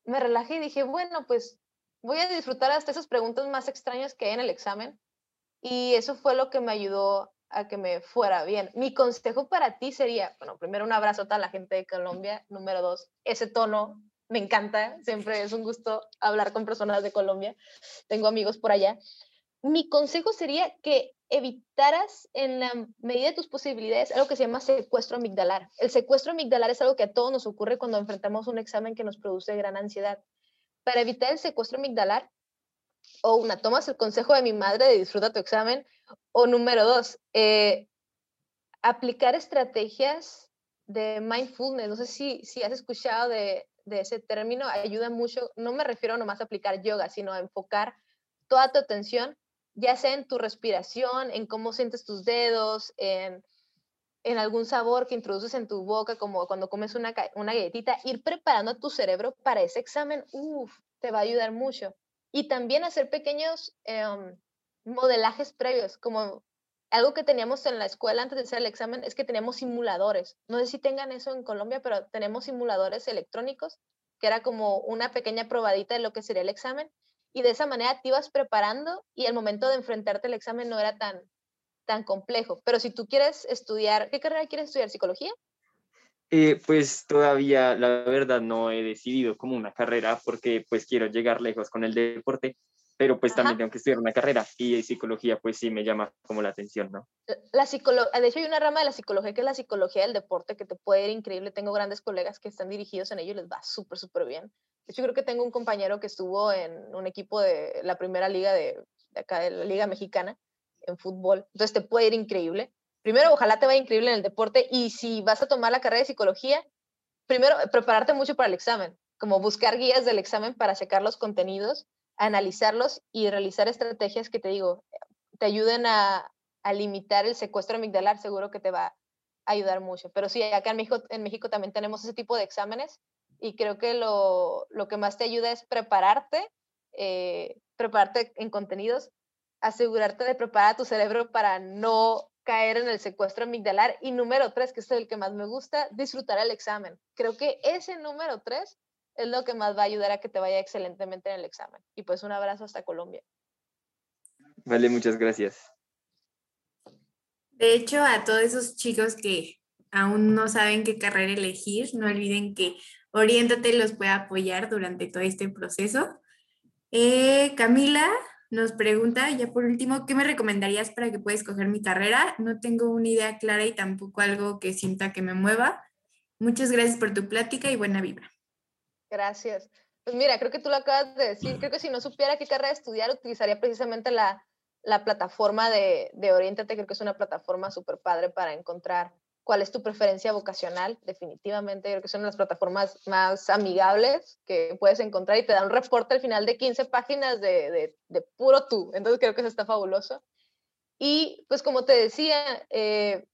me relajé y dije, bueno, pues voy a disfrutar hasta esas preguntas más extrañas que hay en el examen y eso fue lo que me ayudó a que me fuera bien. Mi consejo para ti sería, bueno, primero un abrazo a toda la gente de Colombia, número dos, ese tono me encanta, siempre es un gusto hablar con personas de Colombia, tengo amigos por allá mi consejo sería que evitaras en la medida de tus posibilidades algo que se llama secuestro amigdalar. El secuestro amigdalar es algo que a todos nos ocurre cuando enfrentamos un examen que nos produce gran ansiedad. Para evitar el secuestro amigdalar, o una, tomas el consejo de mi madre de disfruta tu examen, O número dos, eh, aplicar estrategias de mindfulness. No sé si, si has escuchado de, de ese término, ayuda mucho. No me refiero nomás a aplicar yoga, sino a enfocar toda tu atención, ya sea en tu respiración, en cómo sientes tus dedos, en en algún sabor que introduces en tu boca, como cuando comes una, una galletita, ir preparando a tu cerebro para ese examen, uff, te va a ayudar mucho. Y también hacer pequeños em, modelajes previos, como algo que teníamos en la escuela antes de hacer el examen es que teníamos simuladores. No sé si tengan eso en Colombia, pero tenemos simuladores electrónicos, que era como una pequeña probadita de lo que sería el examen. Y de esa manera te ibas preparando y el momento de enfrentarte al examen no era tan, tan complejo. Pero si tú quieres estudiar, ¿qué carrera quieres estudiar? ¿Psicología? Eh, pues todavía, la verdad, no he decidido como una carrera porque pues quiero llegar lejos con el deporte, pero pues también tengo que estudiar una carrera y psicología pues sí me llama como la atención, ¿no? La psicología, de hecho hay una rama de la psicología que es la psicología del deporte que te puede ir increíble. Tengo grandes colegas que están dirigidos en ello y les va súper, súper bien. De hecho creo que tengo un compañero que estuvo en un equipo de la primera liga de, de acá, de la liga mexicana, en fútbol. Entonces te puede ir increíble. Primero, ojalá te vaya increíble en el deporte y si vas a tomar la carrera de psicología, primero, prepararte mucho para el examen, como buscar guías del examen para checar los contenidos, analizarlos y realizar estrategias que te digo, te ayuden a, a limitar el secuestro amigdalar, seguro que te va a ayudar mucho. Pero sí, acá en México, en México también tenemos ese tipo de exámenes y creo que lo, lo que más te ayuda es prepararte, eh, prepararte en contenidos, asegurarte de preparar tu cerebro para no caer en el secuestro amigdalar. Y número tres, que es el que más me gusta, disfrutar el examen. Creo que ese número tres es lo que más va a ayudar a que te vaya excelentemente en el examen. Y pues un abrazo hasta Colombia. Vale, muchas gracias. De hecho, a todos esos chicos que aún no saben qué carrera elegir, no olviden que Oriéntate los puede apoyar durante todo este proceso. Eh, Camila, nos pregunta, ya por último, ¿qué me recomendarías para que pueda escoger mi carrera? No tengo una idea clara y tampoco algo que sienta que me mueva. Muchas gracias por tu plática y buena vibra. Gracias. Pues mira, creo que tú lo acabas de decir. Creo que si no supiera qué carrera estudiar, utilizaría precisamente la, la plataforma de, de Oriéntate. Creo que es una plataforma súper padre para encontrar cuál es tu preferencia vocacional, definitivamente creo que son las plataformas más amigables que puedes encontrar y te da un reporte al final de 15 páginas de, de, puro tú, entonces creo que eso está fabuloso. Y pues como te decía, eh,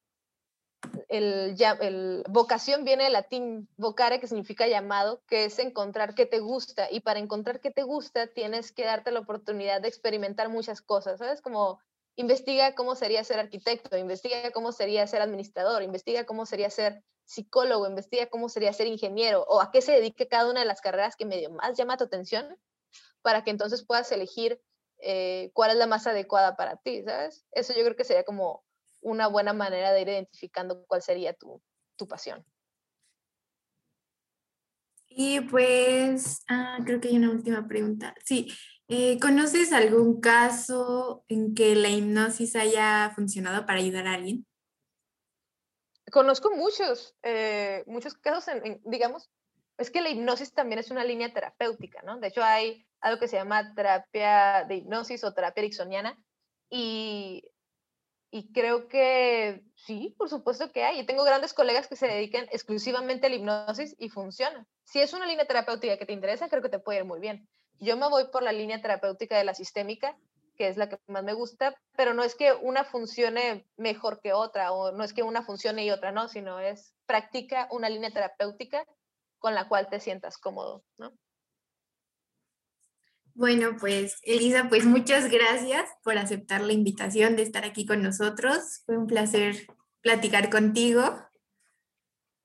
el, vocación viene del latín vocare, que significa llamado, que es encontrar qué te gusta. Y para encontrar qué te gusta, tienes que darte la oportunidad de experimentar muchas cosas, ¿sabes? Como investiga cómo sería ser arquitecto, investiga cómo sería ser administrador, investiga cómo sería ser psicólogo, investiga cómo sería ser ingeniero o a qué se dedique cada una de las carreras que medio más llama tu atención para que entonces puedas elegir eh, cuál es la más adecuada para ti, ¿sabes? Eso yo creo que sería como una buena manera de ir identificando cuál sería tu, tu pasión. Y pues, ah, creo que hay una última pregunta. Sí, eh, ¿Conoces algún caso en que la hipnosis haya funcionado para ayudar a alguien? Conozco muchos, eh, muchos casos, en, digamos, es que la hipnosis también es una línea terapéutica, ¿no? De hecho, hay algo que se llama terapia de hipnosis o terapia ericksoniana y, y creo que sí, por supuesto que hay. Y tengo grandes colegas que se dedican exclusivamente a la hipnosis y funciona. Si es una línea terapéutica que te interesa, creo que te puede ir muy bien. Yo me voy por la línea terapéutica de la sistémica, que es la que más me gusta, pero no es que una funcione mejor que otra, o no es que una funcione y otra no, sino es practica una línea terapéutica con la cual te sientas cómodo, ¿no? Bueno, pues Elisa, pues muchas gracias por aceptar la invitación de estar aquí con nosotros. Fue un placer platicar contigo.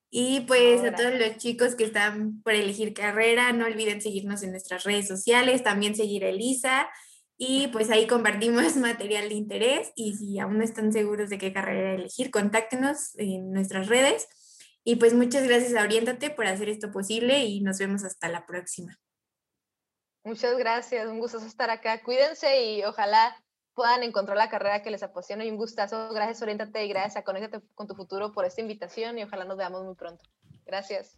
Y pues a todos los chicos que están por elegir carrera, no olviden seguirnos en nuestras redes sociales, también seguir a Elisa y pues ahí compartimos material de interés y si aún no están seguros de qué carrera elegir, contáctenos en nuestras redes. Y pues muchas gracias a Oriéntate por hacer esto posible y nos vemos hasta la próxima. Muchas gracias, un gusto estar acá. Cuídense y ojalá puedan encontrar la carrera que les apasiona y un gustazo. Gracias, Oriéntate y gracias a Conéctate con tu futuro por esta invitación y ojalá nos veamos muy pronto. Gracias.